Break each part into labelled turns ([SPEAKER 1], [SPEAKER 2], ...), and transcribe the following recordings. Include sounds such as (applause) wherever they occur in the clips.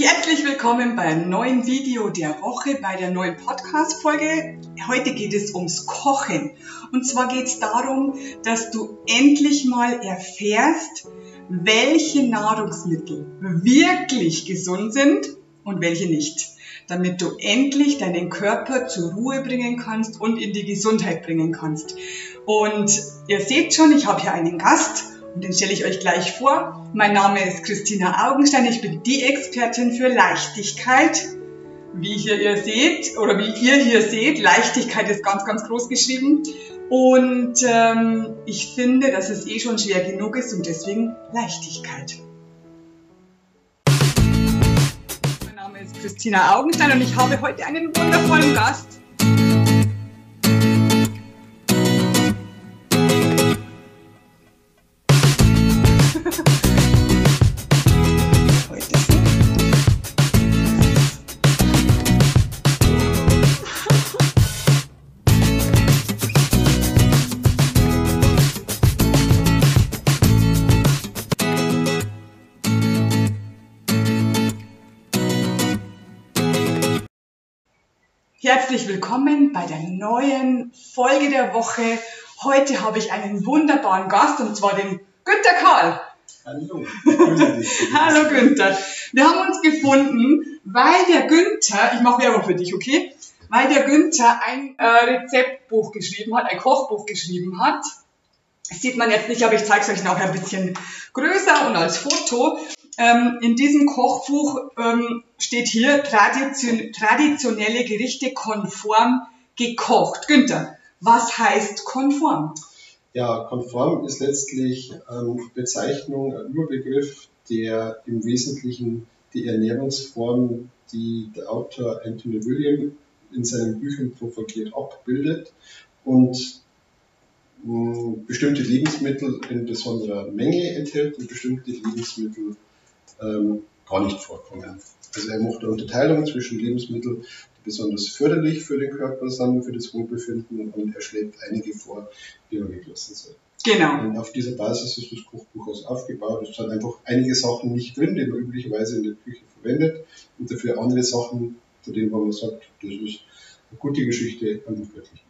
[SPEAKER 1] Herzlich willkommen beim neuen Video der Woche, bei der neuen Podcast-Folge. Heute geht es ums Kochen. Und zwar geht es darum, dass du endlich mal erfährst, welche Nahrungsmittel wirklich gesund sind und welche nicht. Damit du endlich deinen Körper zur Ruhe bringen kannst und in die Gesundheit bringen kannst. Und ihr seht schon, ich habe hier einen Gast und den stelle ich euch gleich vor. Mein Name ist Christina Augenstein. Ich bin die Expertin für Leichtigkeit. Wie hier ihr seht, oder wie ihr hier seht, Leichtigkeit ist ganz, ganz groß geschrieben. Und ähm, ich finde, dass es eh schon schwer genug ist und deswegen Leichtigkeit. Mein Name ist Christina Augenstein und ich habe heute einen wundervollen Gast. Herzlich willkommen bei der neuen Folge der Woche. Heute habe ich einen wunderbaren Gast und zwar den Günter Karl.
[SPEAKER 2] Hallo. (laughs)
[SPEAKER 1] Hallo Günther. Wir haben uns gefunden, weil der Günther, ich mache Werbung für dich, okay? Weil der Günther ein äh, Rezeptbuch geschrieben hat, ein Kochbuch geschrieben hat. Das sieht man jetzt nicht, aber ich zeige es euch noch ein bisschen größer und als Foto. Ähm, in diesem Kochbuch ähm, steht hier tradition traditionelle Gerichte konform gekocht. Günther, was heißt konform?
[SPEAKER 2] Ja, konform ist letztlich ähm, Bezeichnung, ein Überbegriff, der im Wesentlichen die Ernährungsform, die der Autor Anthony William in seinen Büchern propagiert, abbildet und bestimmte Lebensmittel in besonderer Menge enthält und bestimmte Lebensmittel ähm, gar nicht vorkommen. Also er macht eine Unterteilung zwischen Lebensmitteln, die besonders förderlich für den Körper sind, für das Wohlbefinden und er schlägt einige vor, die man weglassen soll.
[SPEAKER 1] Genau.
[SPEAKER 2] Und auf dieser Basis ist das Kochbuch also aufgebaut. Es hat einfach einige Sachen nicht drin, die man üblicherweise in der Küche verwendet und dafür andere Sachen, zu denen man sagt, das ist eine gute Geschichte, einfach göttlich.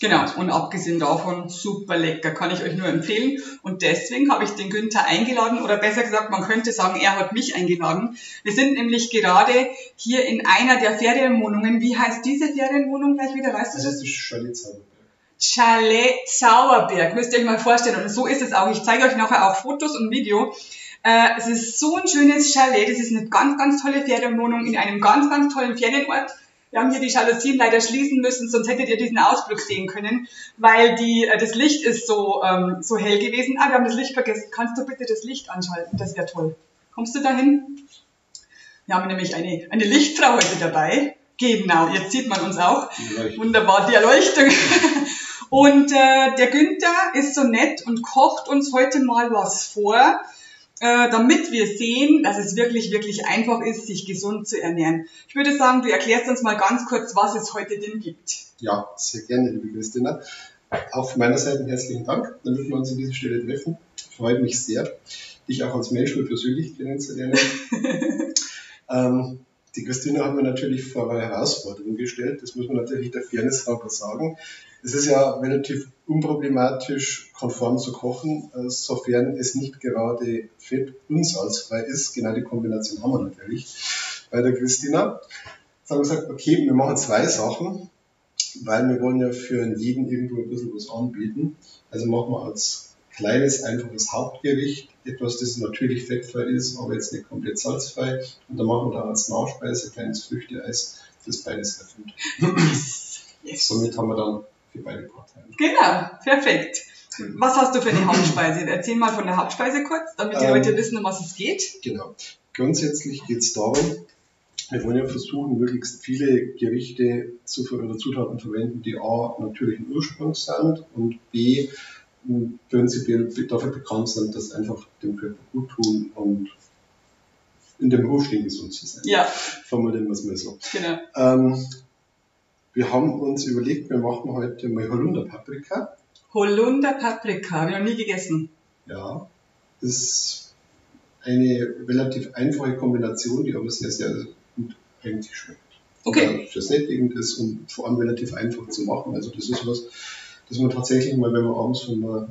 [SPEAKER 1] Genau, und abgesehen davon super lecker, kann ich euch nur empfehlen. Und deswegen habe ich den Günther eingeladen, oder besser gesagt, man könnte sagen, er hat mich eingeladen. Wir sind nämlich gerade hier in einer der Ferienwohnungen. Wie heißt diese Ferienwohnung gleich wieder? Weißt du
[SPEAKER 2] Das
[SPEAKER 1] das?
[SPEAKER 2] ist Chalet Zauberberg.
[SPEAKER 1] Chalet Zauberberg, müsst ihr euch mal vorstellen. Und so ist es auch. Ich zeige euch nachher auch Fotos und Video. Äh, es ist so ein schönes Chalet. Das ist eine ganz, ganz tolle Ferienwohnung in einem ganz, ganz tollen Ferienort. Wir haben hier die Jalousien leider schließen müssen, sonst hättet ihr diesen Ausblick sehen können, weil die, äh, das Licht ist so, ähm, so hell gewesen. Ah, wir haben das Licht vergessen. Kannst du bitte das Licht anschalten? Das wäre toll. Kommst du dahin? Wir haben nämlich eine, eine Lichtfrau heute dabei. Genau, jetzt sieht man uns auch.
[SPEAKER 2] Leuchtet.
[SPEAKER 1] Wunderbar, die Erleuchtung. (laughs) Und äh, der Günther ist so nett und kocht uns heute mal was vor, äh, damit wir sehen, dass es wirklich, wirklich einfach ist, sich gesund zu ernähren. Ich würde sagen, du erklärst uns mal ganz kurz, was es heute denn gibt.
[SPEAKER 2] Ja, sehr gerne, liebe Christina. Auch von meiner Seite herzlichen Dank, damit wir uns an dieser Stelle treffen. Freut mich sehr, dich auch als Mensch mal persönlich kennenzulernen. (laughs) ähm, die Christina hat mir natürlich vor eine Herausforderung gestellt, das muss man natürlich der Fairness halber sagen. Es ist ja relativ unproblematisch, konform zu kochen, äh, sofern es nicht gerade fett- und salzfrei ist. Genau die Kombination haben wir natürlich bei der Christina. Jetzt haben wir gesagt, okay, wir machen zwei Sachen weil wir wollen ja für jeden irgendwo ein bisschen was anbieten. Also machen wir als kleines, einfaches Hauptgericht etwas, das natürlich fettfrei ist, aber jetzt nicht komplett salzfrei. Und dann machen wir da als Nachspeise ein kleines Früchteeis, das beides erfüllt.
[SPEAKER 1] Yes. (laughs)
[SPEAKER 2] Somit haben wir dann für beide Parteien.
[SPEAKER 1] Genau, perfekt. Was hast du für eine Hauptspeise? Erzähl mal von der Hauptspeise kurz, damit die
[SPEAKER 2] Ähm,
[SPEAKER 1] Leute wissen, um was es geht.
[SPEAKER 2] Genau. Grundsätzlich geht es darum, wir wollen ja versuchen, möglichst viele Gerichte zu, oder Zutaten verwenden, die A, natürlichen Ursprungs sind und B, prinzipiell dafür bekannt sind, dass einfach dem Körper gut tun und in dem Beruf stehen, gesund zu sein.
[SPEAKER 1] Ja,
[SPEAKER 2] Formulieren wir es mal so.
[SPEAKER 1] genau.
[SPEAKER 2] Ähm, wir haben uns überlegt, wir machen heute mal Holunderpaprika.
[SPEAKER 1] Holunder Paprika, habe ich noch nie gegessen.
[SPEAKER 2] Ja, ist eine relativ einfache Kombination, die aber sehr, sehr gut eigentlich schmeckt.
[SPEAKER 1] Okay.
[SPEAKER 2] Für sättigend ist und vor allem relativ einfach zu machen. Also das ist was, das man tatsächlich mal, wenn man abends von der,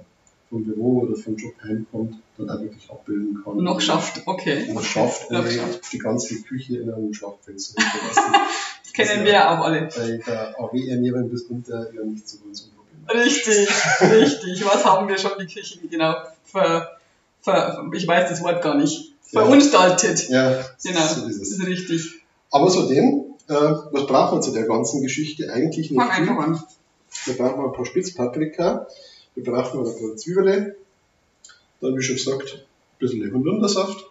[SPEAKER 2] vom Büro oder vom Job heimkommt, dann auch wirklich abbilden kann.
[SPEAKER 1] Noch schafft, okay.
[SPEAKER 2] Und schafft,
[SPEAKER 1] Noch
[SPEAKER 2] ohne
[SPEAKER 1] schafft.
[SPEAKER 2] die ganze Küche in einem
[SPEAKER 1] Das kennen wir auch alle.
[SPEAKER 2] Bei der AW-Ernährung bis unter ja nicht so unproblematisch.
[SPEAKER 1] Richtig, richtig. Was haben wir schon die Küche genau ver, ver, ich weiß das Wort gar nicht.
[SPEAKER 2] Ja.
[SPEAKER 1] Verunstaltet.
[SPEAKER 2] Ja,
[SPEAKER 1] Genau,
[SPEAKER 2] so
[SPEAKER 1] das
[SPEAKER 2] ist es.
[SPEAKER 1] ist richtig.
[SPEAKER 2] Aber zudem, äh, was braucht man zu der ganzen Geschichte? Eigentlich nicht
[SPEAKER 1] Fang einfach an.
[SPEAKER 2] Wir brauchen ein paar Spitzpaprika, wir brauchen ein paar Zwiebeln, dann wie schon gesagt, ein bisschen Holundersaft,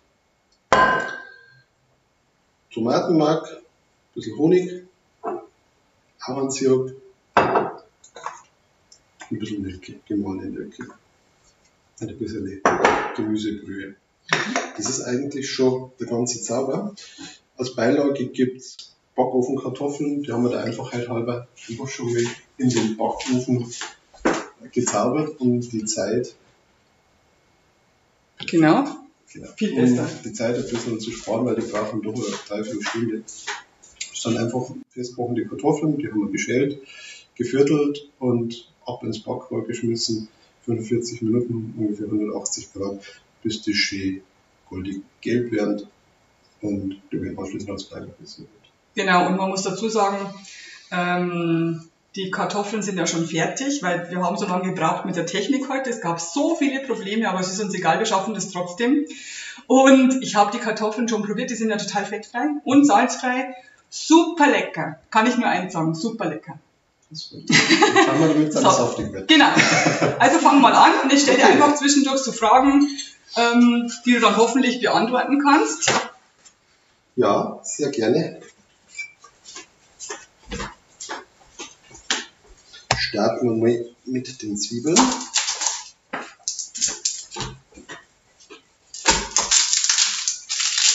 [SPEAKER 2] Tomatenmark, bisschen Honig, Ahornsirup, ein bisschen Nelke, gemahlene Nelke und ein bisschen Gemüsebrühe. Das ist eigentlich schon der ganze Zauber. Als Beilage gibt's Backofenkartoffeln, die haben wir der Einfachheit halber einfach schon mal in den Backofen gezaubert, um die Zeit,
[SPEAKER 1] Genau.
[SPEAKER 2] genau,
[SPEAKER 1] Viel
[SPEAKER 2] um
[SPEAKER 1] besser.
[SPEAKER 2] die Zeit ein bisschen zu sparen, weil die brauchen doch eine Dreiviertelstunde. Das sind einfach festkochende Kartoffeln, die haben wir beschält, geviertelt und ab ins Backrohr geschmissen, 45 Minuten, ungefähr 180 Grad, bis die schön goldig gelb werden und die werden anschließend als Beilage serviert.
[SPEAKER 1] Genau, und man muss dazu sagen, ähm, die Kartoffeln sind ja schon fertig, weil wir haben so lange gebraucht mit der Technik heute. Es gab so viele Probleme, aber es ist uns egal, wir schaffen das trotzdem. Und ich habe die Kartoffeln schon probiert, die sind ja total fettfrei und salzfrei. Super lecker. Kann ich nur eins sagen, super lecker.
[SPEAKER 2] Das Dann schauen wir, damit es
[SPEAKER 1] So.
[SPEAKER 2] saftig wird.
[SPEAKER 1] Genau. Also fang mal an und ich stelle dir einfach zwischendurch so Fragen, ähm, die du dann hoffentlich beantworten kannst.
[SPEAKER 2] Ja, sehr gerne. Starten wir mal mit den Zwiebeln.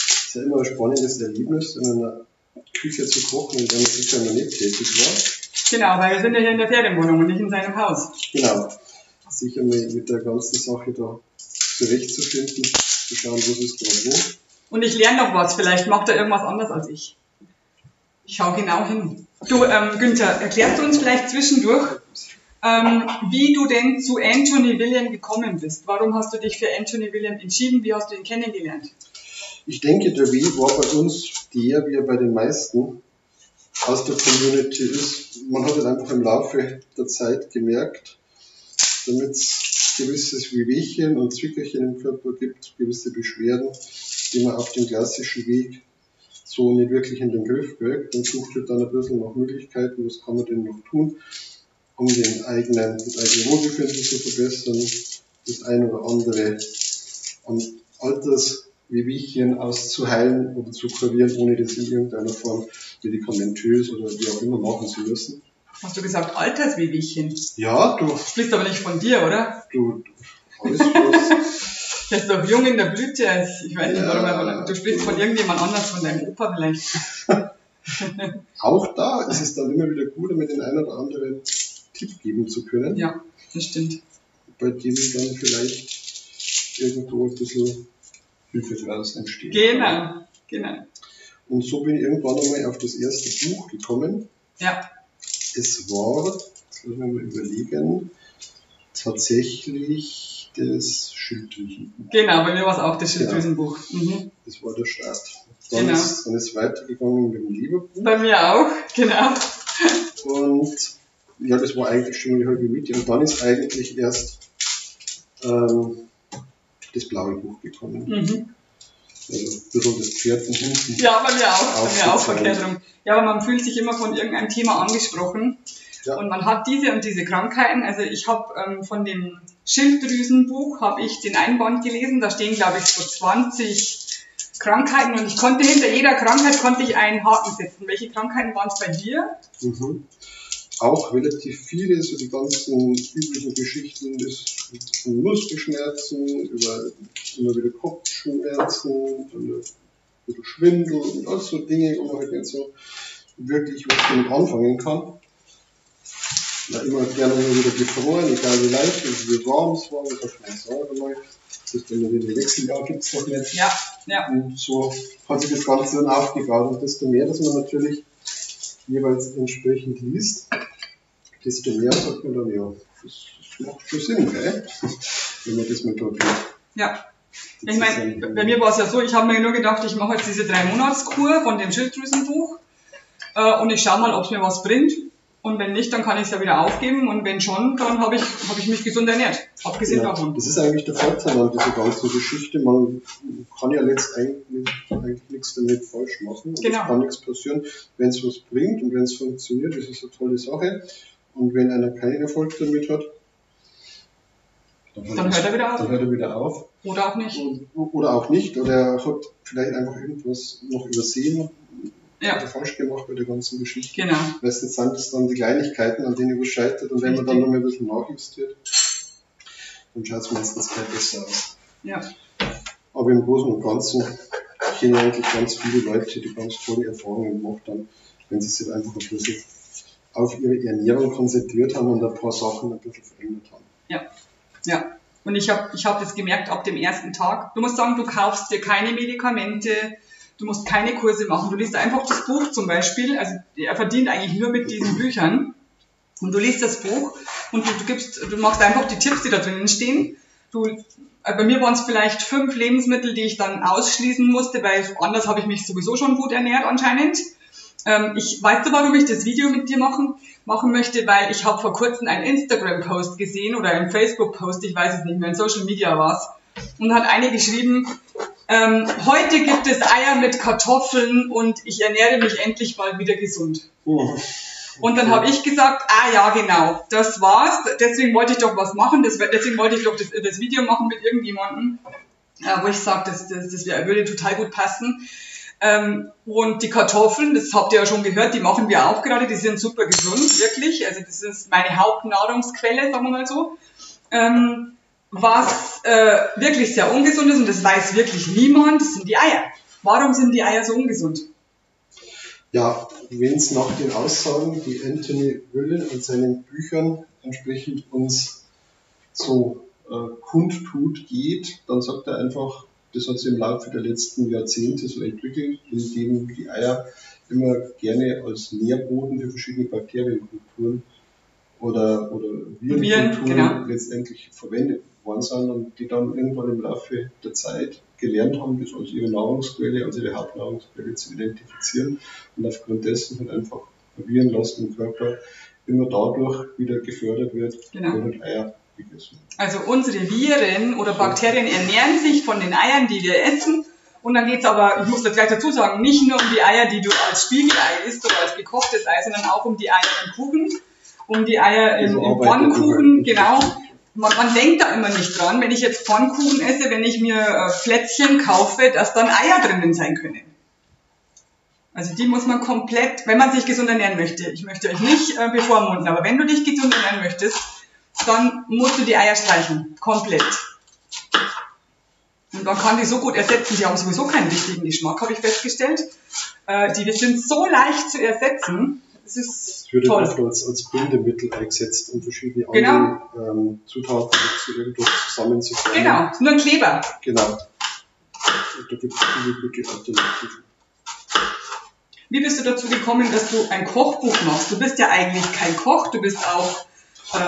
[SPEAKER 2] Es ist ja immer ein spannendes Erlebnis, in einer Küche zu kochen, der man sicher noch nicht tätig war.
[SPEAKER 1] Genau, weil wir sind ja hier in der Ferienwohnung und nicht in seinem Haus.
[SPEAKER 2] Genau. Sich einmal mit der ganzen Sache da zurechtzufinden, zu schauen, was ist gerade wo.
[SPEAKER 1] Und ich lerne noch was, vielleicht macht er irgendwas anders als ich. Ich schau genau hin. Du, ähm, Günther, erklärst du uns vielleicht zwischendurch, ähm, wie du denn zu Anthony William gekommen bist? Warum hast du dich für Anthony William entschieden? Wie hast du ihn kennengelernt?
[SPEAKER 2] Ich denke, der Weg war bei uns der, wie er bei den meisten aus der Community ist. Man hat halt einfach im Laufe der Zeit gemerkt, damit es gewisses Wehwehchen und Zwickerchen im Körper gibt, gewisse Beschwerden, die man auf dem klassischen Weg so nicht wirklich in den Griff kriegt. Man sucht halt dann ein bisschen nach Möglichkeiten, was kann man denn noch tun, um den eigenen, das eigene Wohlbefinden zu verbessern, das ein oder andere an Alterswehwehchen auszuheilen oder zu kurieren, ohne das in irgendeiner Form medikamentös oder wie auch immer machen zu müssen.
[SPEAKER 1] Hast du gesagt Alterswehwehchen?
[SPEAKER 2] Ja, du,
[SPEAKER 1] Du sprichst aber nicht von dir, oder?
[SPEAKER 2] du, alles was, (laughs)
[SPEAKER 1] Der ist doch jung in der Blüte. Ich weiß nicht, warum er
[SPEAKER 2] Ja.
[SPEAKER 1] von, du sprichst von irgendjemand anders, von deinem Opa vielleicht. (laughs)
[SPEAKER 2] auch da ist es dann immer wieder gut, mit den einen oder anderen Tipp geben zu können,
[SPEAKER 1] Ja, das stimmt.
[SPEAKER 2] bei dem dann vielleicht irgendwo ein bisschen Hilfe draus entsteht.
[SPEAKER 1] Genau, genau.
[SPEAKER 2] Und so bin ich irgendwann einmal auf das erste Buch gekommen.
[SPEAKER 1] Ja,
[SPEAKER 2] Es war, jetzt müssen wir mal überlegen, tatsächlich das Schilddrüsenbuch.
[SPEAKER 1] genau, bei mir war es auch das
[SPEAKER 2] Genau.
[SPEAKER 1] Schilddrüsenbuch. Mhm.
[SPEAKER 2] Das war der Start. Dann,
[SPEAKER 1] Genau.
[SPEAKER 2] ist, dann ist weitergegangen mit dem Leberbuch.
[SPEAKER 1] Bei mir auch, (laughs) genau.
[SPEAKER 2] Und ja, das war eigentlich schon mal die halbe Miete. Und dann ist eigentlich erst ähm, das blaue Buch gekommen.
[SPEAKER 1] Mhm.
[SPEAKER 2] Also das Pferd von hinten.
[SPEAKER 1] Ja, bei mir auch, bei mir auch verkehrt rum. Ja, aber man fühlt sich immer von irgendeinem Thema angesprochen.
[SPEAKER 2] Ja.
[SPEAKER 1] Und man hat diese und diese Krankheiten. Also ich habe ähm, von dem Schilddrüsenbuch habe ich den Einband gelesen. Da stehen, glaube ich, so 20 Krankheiten und ich konnte hinter jeder Krankheit konnte ich einen Haken setzen. Welche Krankheiten waren es bei dir?
[SPEAKER 2] Mhm. Auch relativ viele, so die ganzen üblichen Geschichten ist von Muskelschmerzen über immer wieder Kopfschmerzen, dann ein Schwindel und all so Dinge, wo man halt nicht so wirklich was damit anfangen kann. Na, immer gerne wieder gefroren, egal wie leicht, also wie warm es war, das hat man sauber läuft. Das ist dann wieder Wechseljahr gibt es noch nicht.
[SPEAKER 1] Ja, ja.
[SPEAKER 2] Und so hat sich das Ganze dann aufgebaut. Und desto mehr, dass man natürlich jeweils entsprechend liest, desto mehr sagt man dann, ja, das, das macht schon Sinn, gell? (laughs) wenn man das mal probiert.
[SPEAKER 1] Ja. Ich meine, bei mir war es ja so, ich habe mir nur gedacht, ich mache jetzt diese drei Monatskur von dem Schilddrüsenbuch äh, und ich schaue mal, ob es mir was bringt. Und wenn nicht, dann kann ich es ja wieder aufgeben. Und wenn schon, dann habe ich, hab ich mich gesund ernährt. Abgesehen
[SPEAKER 2] ja,
[SPEAKER 1] davon.
[SPEAKER 2] Das ist eigentlich der Vorteil an dieser ganzen Geschichte. Man kann ja letztendlich eigentlich nichts damit falsch machen.
[SPEAKER 1] Genau.
[SPEAKER 2] Es kann nichts passieren. Wenn es was bringt und wenn es funktioniert, ist es eine tolle Sache. Und wenn einer keinen Erfolg damit hat,
[SPEAKER 1] dann, dann hört er wieder auf.
[SPEAKER 2] Dann hört er wieder auf.
[SPEAKER 1] Oder auch nicht.
[SPEAKER 2] Oder auch nicht. Oder er hat vielleicht einfach irgendwas noch übersehen
[SPEAKER 1] ja.
[SPEAKER 2] oder falsch gemacht bei der ganzen Geschichte.
[SPEAKER 1] Genau.
[SPEAKER 2] Meistens sind es dann die Kleinigkeiten, an denen es scheitert. Und wenn man dann noch mal ein bisschen nachjustiert, dann schaut es meistens gleich besser aus.
[SPEAKER 1] Ja.
[SPEAKER 2] Aber im Großen und Ganzen kenne ich eigentlich ganz viele Leute, die ganz tolle Erfahrungen gemacht haben, wenn sie sich einfach ein bisschen auf ihre Ernährung konzentriert haben und ein paar Sachen ein bisschen verändert haben.
[SPEAKER 1] Ja, ja. Und ich habe ich hab das gemerkt ab dem ersten Tag. Du musst sagen, du kaufst dir keine Medikamente, du musst keine Kurse machen. Du liest einfach das Buch zum Beispiel. Also er verdient eigentlich nur mit diesen Büchern. Und du liest das Buch und du, du gibst, du machst einfach die Tipps, die da drinnen stehen. Du, äh, bei mir waren es vielleicht fünf Lebensmittel, die ich dann ausschließen musste, weil anders habe ich mich sowieso schon gut ernährt anscheinend. Ähm, ich weißt du, warum ich das Video mit dir machen, machen möchte, weil ich habe vor kurzem einen Instagram-Post gesehen oder einen Facebook-Post, ich weiß es nicht mehr, in Social Media war es. Und hat eine geschrieben, ähm, heute gibt es Eier mit Kartoffeln und ich ernähre mich endlich mal wieder gesund.
[SPEAKER 2] Oh.
[SPEAKER 1] Und dann habe ich gesagt, ah ja, genau, das war's. Deswegen wollte ich doch was machen. Das, deswegen wollte ich doch das, das Video machen mit irgendjemandem, äh, wo ich sage, das, das, das würde total gut passen. Ähm, und die Kartoffeln, das habt ihr ja schon gehört, die machen wir auch gerade, die sind super gesund, wirklich. Also das ist meine Hauptnahrungsquelle, sagen wir mal so. Ähm, was äh, wirklich sehr ungesund ist, und das weiß wirklich niemand, sind die Eier. Warum sind die Eier so ungesund?
[SPEAKER 2] Ja, wenn es nach den Aussagen, die Anthony Willen in seinen Büchern entsprechend uns so äh, kundtut, geht, dann sagt er einfach, das hat sich im Laufe der letzten Jahrzehnte so entwickelt, indem die Eier immer gerne als Nährboden für verschiedene Bakterienkulturen oder, oder Virenkulturen
[SPEAKER 1] Viren, genau.
[SPEAKER 2] letztendlich verwendet worden sind und die dann irgendwann im Laufe der Zeit gelernt haben, das als ihre Nahrungsquelle, als ihre Hauptnahrungsquelle zu identifizieren und aufgrund dessen halt einfach Virenlast im Körper immer dadurch wieder gefördert wird,
[SPEAKER 1] Genau.
[SPEAKER 2] wenn halt Eier
[SPEAKER 1] Also unsere Viren oder Bakterien ernähren sich von den Eiern, die wir essen. Und dann geht's aber, ich muss das gleich dazu sagen, nicht nur um die Eier, die du als Spiegelei isst oder als gekochtes Ei, sondern auch um die Eier im Kuchen, um die Eier im,
[SPEAKER 2] Also
[SPEAKER 1] im Pfannkuchen, genau. Man, man denkt da immer nicht dran, wenn ich jetzt Pfannkuchen esse, wenn ich mir äh, Plätzchen kaufe, dass dann Eier drinnen sein können. Also die muss man komplett, wenn man sich gesund ernähren möchte, ich möchte euch nicht äh, bevormunden, aber wenn du dich gesund ernähren möchtest, dann musst du die Eier streichen. Komplett. Und man kann die so gut ersetzen, die haben sowieso keinen richtigen Geschmack, habe ich festgestellt. Äh, die sind so leicht zu ersetzen. Es ist
[SPEAKER 2] Es wird
[SPEAKER 1] toll.
[SPEAKER 2] oft als, als Bindemittel eingesetzt, um verschiedene
[SPEAKER 1] Genau.
[SPEAKER 2] andere ähm, Zutaten zu irgendwas zusammenzufügen.
[SPEAKER 1] Genau, nur ein Kleber.
[SPEAKER 2] Genau. Und da gibt es viele gute Alternativen.
[SPEAKER 1] Wie bist du dazu gekommen, dass du ein Kochbuch machst? Du bist ja eigentlich kein Koch, du bist auch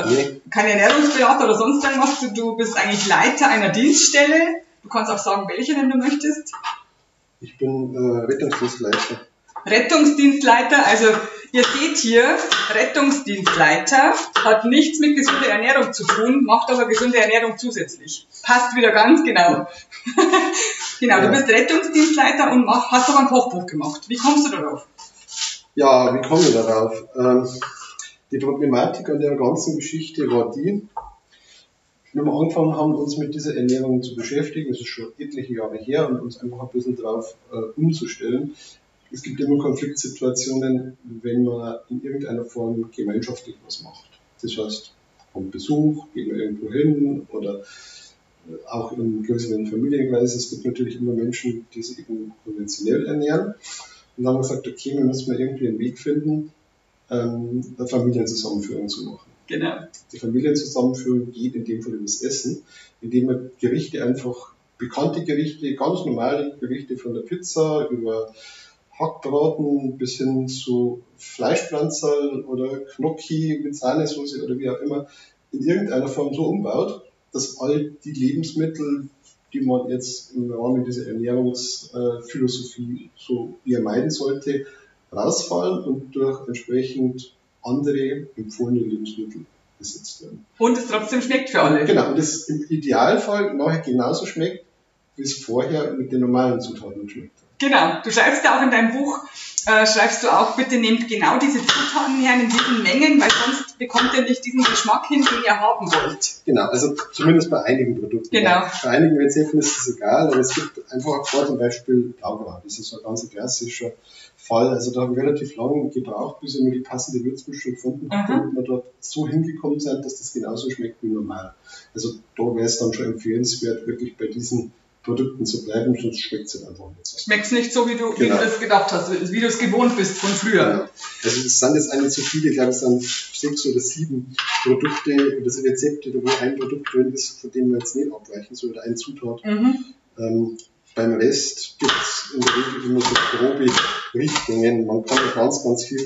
[SPEAKER 2] Nee.
[SPEAKER 1] kein Ernährungsberater oder sonst irgendwas. Du, du bist eigentlich Leiter einer Dienststelle. Du kannst auch sagen, welche, wenn du möchtest.
[SPEAKER 2] Ich bin äh, Rettungsdienstleister.
[SPEAKER 1] Rettungsdienstleiter, also ihr seht hier, Rettungsdienstleiter hat nichts mit gesunder Ernährung zu tun, macht aber gesunde Ernährung zusätzlich. Passt wieder ganz genau. (laughs) genau, du
[SPEAKER 2] Ja.
[SPEAKER 1] bist Rettungsdienstleiter und mach, hast aber ein Kochbuch gemacht. Wie kommst du darauf?
[SPEAKER 2] Ja, wie komme ich darauf? Ähm, die Problematik an der ganzen Geschichte war die, wir haben angefangen haben, uns mit dieser Ernährung zu beschäftigen, das ist schon etliche Jahre her, und uns einfach ein bisschen darauf äh, umzustellen. Es gibt immer Konfliktsituationen, wenn man in irgendeiner Form gemeinschaftlich was macht. Das heißt, vom Besuch, gehen wir irgendwo hin oder äh, auch in größeren Familienkreisen. Es gibt natürlich immer Menschen, die sich eben konventionell ernähren. Und dann haben wir gesagt, okay, wir müssen irgendwie einen Weg finden, ähm, eine Familienzusammenführung zu machen.
[SPEAKER 1] Genau.
[SPEAKER 2] Die Familienzusammenführung geht in dem Fall über das Essen, indem man Gerichte einfach, bekannte Gerichte, ganz normale Gerichte von der Pizza über Hackbraten bis hin zu Fleischpflanzerl oder Gnocchi mit Sahnesoße oder wie auch immer in irgendeiner Form so umbaut, dass all die Lebensmittel, die man jetzt im Rahmen dieser Ernährungsphilosophie so eher meiden sollte, rausfallen und durch entsprechend andere empfohlene Lebensmittel ersetzt werden.
[SPEAKER 1] Und es trotzdem schmeckt für alle.
[SPEAKER 2] Genau, und es im Idealfall nachher genauso schmeckt, wie es vorher mit den normalen Zutaten geschmeckt hat.
[SPEAKER 1] Genau, du schreibst ja auch in deinem Buch, äh, schreibst du auch, bitte nehmt genau diese Zutaten her in diesen Mengen, weil sonst bekommt ihr nicht diesen Geschmack hin, den ihr haben wollt.
[SPEAKER 2] Genau, also zumindest bei einigen Produkten.
[SPEAKER 1] Genau.
[SPEAKER 2] Bei einigen Rezepten ist es egal, aber es gibt einfach vor zum Beispiel Blaugrau, das ist so ein ganz klassischer Fall. Also da haben wir relativ lange gebraucht, bis wir die passende Würzmischung gefunden haben, damit wir dort so hingekommen sind, dass das genauso schmeckt wie normal. Also da wäre es dann schon empfehlenswert, wirklich bei diesen Produkten zu bleiben, sonst schmeckt es einfach nicht so.
[SPEAKER 1] Schmeckt nicht so, wie du, wie
[SPEAKER 2] Genau.
[SPEAKER 1] du das gedacht hast, wie du es gewohnt bist von früher.
[SPEAKER 2] Ja. Also es sind jetzt nicht zu viele, ich glaube es sind sechs oder sieben Produkte oder so Rezepte, wo ein Produkt drin ist, von dem man jetzt nicht abweichen soll, oder eine Zutat.
[SPEAKER 1] Mhm.
[SPEAKER 2] Ähm, beim Rest gibt es in der Regel immer so grobe Richtungen. Man kann ja ganz, ganz viel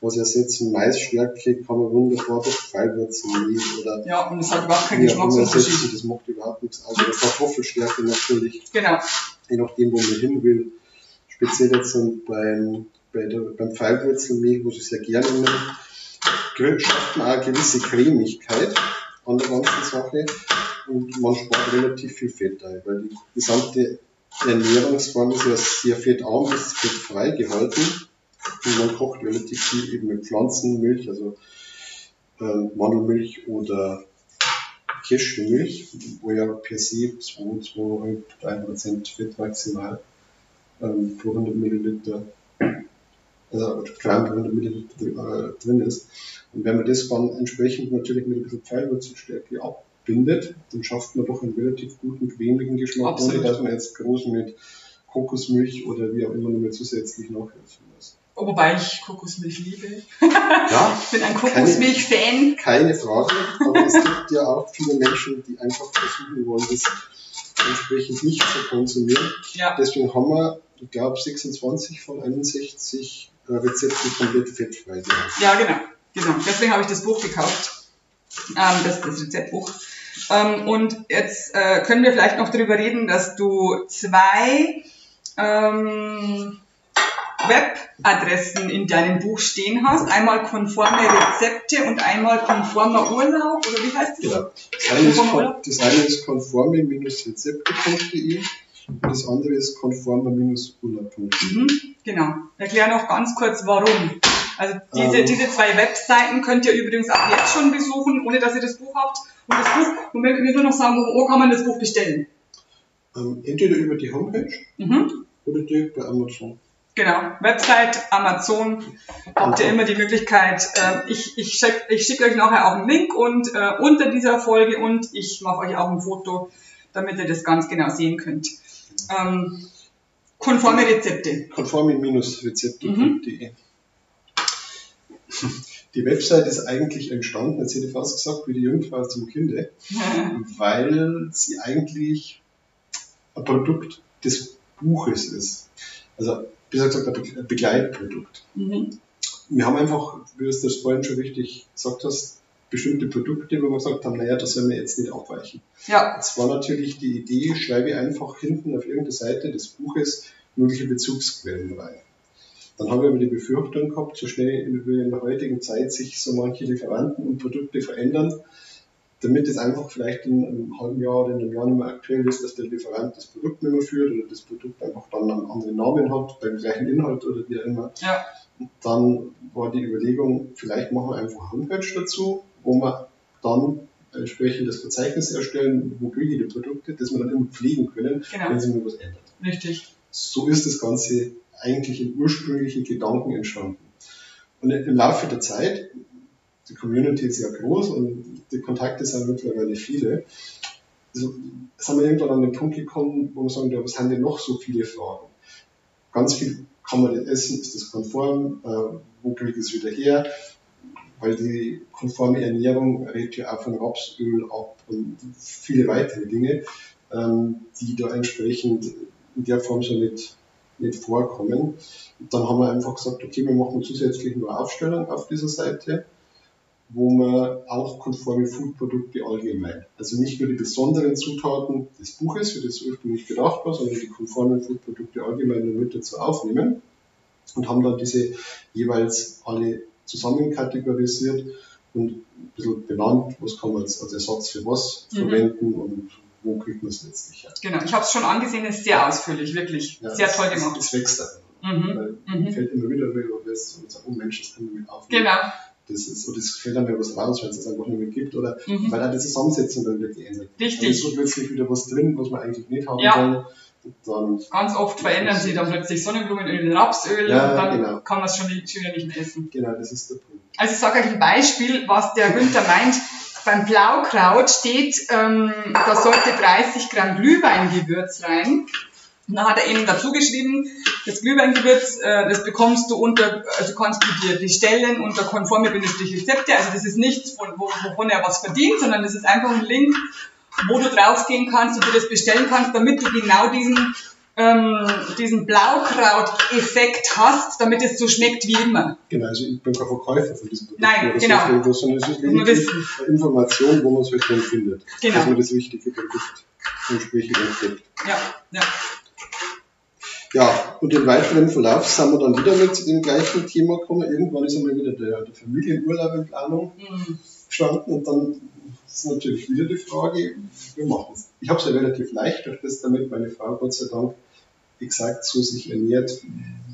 [SPEAKER 2] was ersetzen. Maisstärke kann man wunderbar durch Fallwurzelmehl oder
[SPEAKER 1] Ja, und es hat überhaupt keinen. Geschmacksunterschied.
[SPEAKER 2] Das macht überhaupt nichts aus. Oder Kartoffelstärke natürlich,
[SPEAKER 1] Genau.
[SPEAKER 2] je nachdem, wo man hin will. Speziell jetzt beim, bei der, beim Pfeilwurzelmehl, wo sie sehr gerne gr- schafft man auch eine gewisse Cremigkeit an der ganzen Sache und man spart relativ viel Fett ein, weil die gesamte Ernährungsform ist ja sehr fettarm, ist fettfrei gehalten und man kocht relativ viel eben mit Pflanzenmilch, also äh, Mandelmilch oder Cashewmilch, wo ja per se 2, 2, 3% Fett maximal ähm, pro 100 Milliliter, also Gramm pro 100 Milliliter äh, drin ist. Und wenn man das dann entsprechend natürlich mit ein bisschen Pfeilwurzelstärke abbindet, dann schafft man doch einen relativ guten, cremigen Geschmack,
[SPEAKER 1] Absolut.
[SPEAKER 2] ohne dass man jetzt groß mit Kokosmilch oder wie auch immer noch mal zusätzlich nachhelfen muss.
[SPEAKER 1] Wobei ich Kokosmilch liebe.
[SPEAKER 2] Ja, (laughs)
[SPEAKER 1] Ich bin ein Kokosmilch-Fan.
[SPEAKER 2] keine Frage, aber es gibt ja auch viele Menschen, die einfach versuchen wollen, das entsprechend nicht zu konsumieren.
[SPEAKER 1] Ja.
[SPEAKER 2] Deswegen haben wir, ich glaube, 26 von 61 äh, Rezepten komplett fettfrei.
[SPEAKER 1] Ja, genau. genau. Deswegen habe ich das Buch gekauft. Ähm, das, das Rezeptbuch. Ähm, und jetzt äh, können wir vielleicht noch darüber reden, dass du zwei ähm, Webadressen in deinem Buch stehen hast. Einmal konforme Rezepte und einmal konformer Urlaub. Oder wie heißt das?
[SPEAKER 2] Genau. Das eine ist, kon- das eine ist konforme-rezepte.de und das andere ist konformer-urlaub.de.
[SPEAKER 1] Mhm, genau. Erklär noch ganz kurz, warum. Also diese,
[SPEAKER 2] Ähm.
[SPEAKER 1] diese zwei Webseiten könnt ihr übrigens auch jetzt schon besuchen, ohne dass ihr das Buch habt. Und das Buch, Moment, ich will nur noch sagen, wo kann man das Buch bestellen?
[SPEAKER 2] Ähm, entweder über die Homepage
[SPEAKER 1] Mhm.
[SPEAKER 2] oder direkt bei Amazon.
[SPEAKER 1] Genau, Website, Amazon, habt ihr immer die Möglichkeit. ähm, ich ich schicke ich schick euch nachher auch einen Link und äh, unter dieser Folge und ich mache euch auch ein Foto, damit ihr das ganz genau sehen könnt. Ähm, konforme Rezepte.
[SPEAKER 2] konforme-rezepte.de. (laughs) Die Website ist eigentlich entstanden, jetzt hätte ich fast gesagt, wie die Jungfrau zum Kinde, (laughs) weil sie eigentlich ein Produkt des Buches ist. Also, wie gesagt, ein Be- ein Begleitprodukt.
[SPEAKER 1] mhm.
[SPEAKER 2] Wir haben einfach, wie du es das vorhin schon richtig gesagt hast, bestimmte Produkte, wo wir gesagt haben, naja, das sollen wir jetzt nicht abweichen.
[SPEAKER 1] Ja,
[SPEAKER 2] Jetzt war natürlich die Idee, schreibe einfach hinten auf irgendeine Seite des Buches mögliche Bezugsquellen rein. Dann habe ich aber die Befürchtung gehabt, so schnell wie in der heutigen Zeit sich so manche Lieferanten und Produkte verändern, damit es einfach vielleicht in einem halben Jahr oder in einem Jahr nicht mehr aktuell ist, dass der Lieferant das Produkt nicht mehr führt oder das Produkt einfach dann einen anderen Namen hat, beim gleichen Inhalt oder wie auch immer.
[SPEAKER 1] ja,
[SPEAKER 2] Dann war die Überlegung, vielleicht machen wir einfach Homepage dazu, wo wir dann entsprechend das Verzeichnis erstellen, wo kriege ich die Produkte, das wir dann immer pflegen können,
[SPEAKER 1] genau,
[SPEAKER 2] wenn sich mir was ändert.
[SPEAKER 1] richtig.
[SPEAKER 2] So ist das Ganze eigentlich im ursprünglichen Gedanken entstanden. Und im Laufe der Zeit, die Community ist ja groß und die Kontakte sind mittlerweile viele, also sind wir irgendwann an den Punkt gekommen, wo wir sagen, was sind denn noch so viele Fragen? Ganz viel, kann man das essen, ist das konform, äh, wo kriege ich es wieder her, weil die konforme Ernährung rät ja auch von Rapsöl ab und viele weitere Dinge, ähm, die da entsprechend in der Form so nicht, nicht vorkommen. Und dann haben wir einfach gesagt, okay, wir machen zusätzlich nur Aufstellung auf dieser Seite, wo man auch konforme Foodprodukte allgemein, also nicht nur die besonderen Zutaten des Buches, für das ursprünglich gedacht war, sondern die konformen Foodprodukte allgemein mit dazu aufnehmen und haben dann diese jeweils alle zusammen kategorisiert und ein bisschen benannt, was kann man als, als Ersatz für was mhm. verwenden und wo kriegt man es letztlich her.
[SPEAKER 1] Genau, ich habe es schon angesehen, ist sehr ausführlich, wirklich. Ja, sehr toll gemacht.
[SPEAKER 2] Es wächst dann. Mhm. Weil mhm. fällt immer wieder was und sagt, oh Mensch, das kann man mit aufnehmen.
[SPEAKER 1] Genau.
[SPEAKER 2] Das ist, oder es fällt dann mir was raus, weil es das einfach nicht mehr gibt, oder mhm. weil auch die Zusammensetzung dann wieder geändert
[SPEAKER 1] Richtig. Dann
[SPEAKER 2] ist so plötzlich wieder was drin, was man eigentlich nicht haben ja. wollen.
[SPEAKER 1] Dann Ganz oft verändern sie dann plötzlich Sonnenblumenöl in Rapsöl
[SPEAKER 2] ja,
[SPEAKER 1] und dann
[SPEAKER 2] genau.
[SPEAKER 1] kann man es schon nicht, nicht mehr essen.
[SPEAKER 2] Genau, das ist der Punkt.
[SPEAKER 1] Also ich sage euch ein Beispiel, was der Günther meint. Beim Blaukraut steht, ähm, da sollte 30 Gramm Glühweingewürz rein. Und dann hat er eben dazu geschrieben, das Glühweingewürz, äh, das bekommst du unter, also kannst du dir bestellen unter konforme Rezepte. Also das ist nichts, von, wovon er was verdient, sondern das ist einfach ein Link, wo du draufgehen kannst und du das bestellen kannst, damit du genau diesen, ähm, diesen Blaukraut-Effekt hast, damit es so schmeckt wie immer.
[SPEAKER 2] Genau, also ich bin kein Verkäufer von diesem
[SPEAKER 1] Produkt. Nein, oder genau.
[SPEAKER 2] Irgendwo, sondern es ist eine Information, wo man es halt dann findet.
[SPEAKER 1] Genau.
[SPEAKER 2] Dass man das richtige Produkt entsprechend entdeckt.
[SPEAKER 1] Ja, ja.
[SPEAKER 2] Ja, und im weiteren Verlauf sind wir dann wieder mit dem gleichen Thema gekommen. Irgendwann ist einmal wieder der, der Familienurlaub in Planung mhm. gestanden und dann ist natürlich wieder die Frage, wie machen es? Ich habe es ja relativ leicht, durch das damit meine Frau Gott sei Dank exakt so sich ernährt,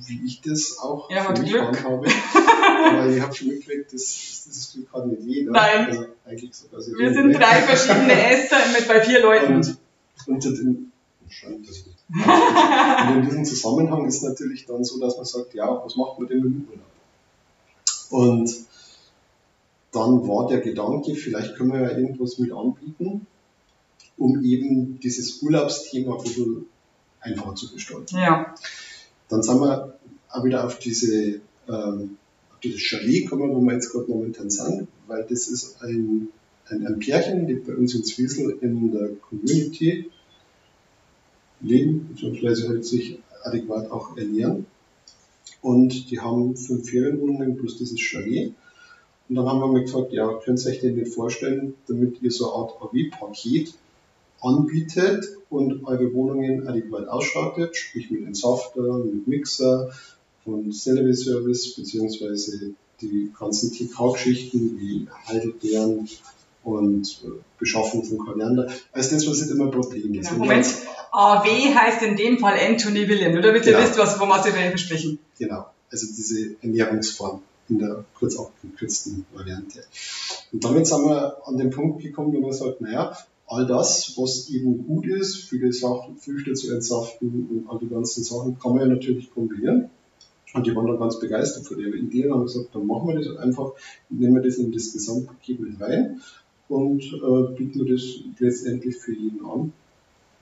[SPEAKER 2] wie ich das auch
[SPEAKER 1] ja,
[SPEAKER 2] für mich
[SPEAKER 1] Glück.
[SPEAKER 2] handhabe. (laughs) Aber ich habe schon mitgekriegt, das, das Glück hat nicht jeder.
[SPEAKER 1] Nein.
[SPEAKER 2] Also eigentlich sogar
[SPEAKER 1] sehr Wir sind drei verschiedene Esser mit bei vier (laughs) Leuten.
[SPEAKER 2] Und unter den, scheint das. Und in diesem Zusammenhang ist natürlich dann so, dass man sagt, ja, was macht man denn mit dem Urlaub? Und dann war der Gedanke, vielleicht können wir ja irgendwas mit anbieten, um eben dieses Urlaubsthema ein bisschen einfacher zu gestalten.
[SPEAKER 1] Ja.
[SPEAKER 2] Dann sind wir auch wieder auf diese ähm, auf dieses Chalet gekommen, wo wir jetzt gerade momentan sind, weil das ist ein, ein, ein Pärchen, die bei uns in Zwiesel in der Community leben, beziehungsweise sich adäquat auch ernähren. Und die haben fünf Ferienwohnungen plus dieses Chalet. Und dann haben wir mal gesagt, ja, könnt ihr euch denn nicht vorstellen, damit ihr so eine Art AW-Paket anbietet und eure Wohnungen adäquat ausstattet, sprich mit Entsafter, mit Mixer und Sellerie-Service, beziehungsweise die ganzen TK-Geschichten wie Heidelbeeren und äh, Beschaffung von Koriander. Also das, was nicht immer Problem ist.
[SPEAKER 1] Genau. Moment, AW heißt in dem Fall Anthony William, oder? Damit genau. ihr wisst, was, was wir sprechen.
[SPEAKER 2] Genau, also diese Ernährungsform in der kurz abgekürzten Variante. Und damit sind wir an den Punkt gekommen, wo man sagt, naja, all das, was eben gut ist, für die Früchte zu entsaften und all die ganzen Sachen, kann man ja natürlich kombinieren. Und die waren dann ganz begeistert von der Idee und haben gesagt, dann machen wir das einfach, nehmen wir das in das Gesamtpaket mit rein und äh, bieten wir das letztendlich für jeden an.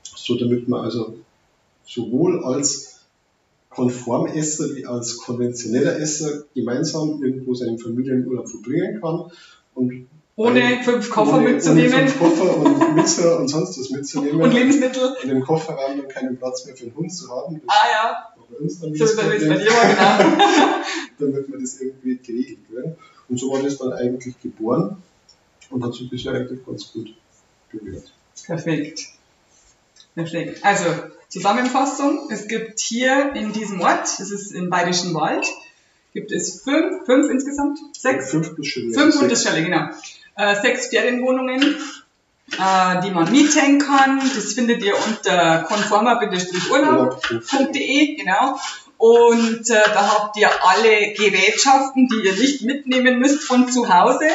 [SPEAKER 2] So damit man also sowohl als Konformesser wie als konventioneller Esser gemeinsam irgendwo seinen Familienurlaub verbringen kann. Und
[SPEAKER 1] ohne fünf Koffer ohne, mitzunehmen. Ohne
[SPEAKER 2] fünf Koffer und (laughs) Mixer und sonst was mitzunehmen.
[SPEAKER 1] Und Lebensmittel.
[SPEAKER 2] In dem Kofferraum dann keinen Platz mehr für einen Hund zu haben.
[SPEAKER 1] Das ah ja.
[SPEAKER 2] Bei uns dann
[SPEAKER 1] so bei dir mal genau. (laughs)
[SPEAKER 2] damit wir das irgendwie geregelt werden. Und so war das dann eigentlich geboren und hat sich bisher eigentlich ganz gut bewährt.
[SPEAKER 1] Perfekt. Perfekt. Also, Zusammenfassung. Es gibt hier in diesem Ort, das ist im Bayerischen Wald, gibt es fünf, fünf insgesamt? Sechs?
[SPEAKER 2] Fünf Chalet.
[SPEAKER 1] Fünf Chalet, genau. Äh, sechs Ferienwohnungen, äh, die man mieten kann. Das findet ihr unter conformer-urlaub.de, genau. Und äh, da habt ihr alle Gerätschaften, die ihr nicht mitnehmen müsst von zu Hause.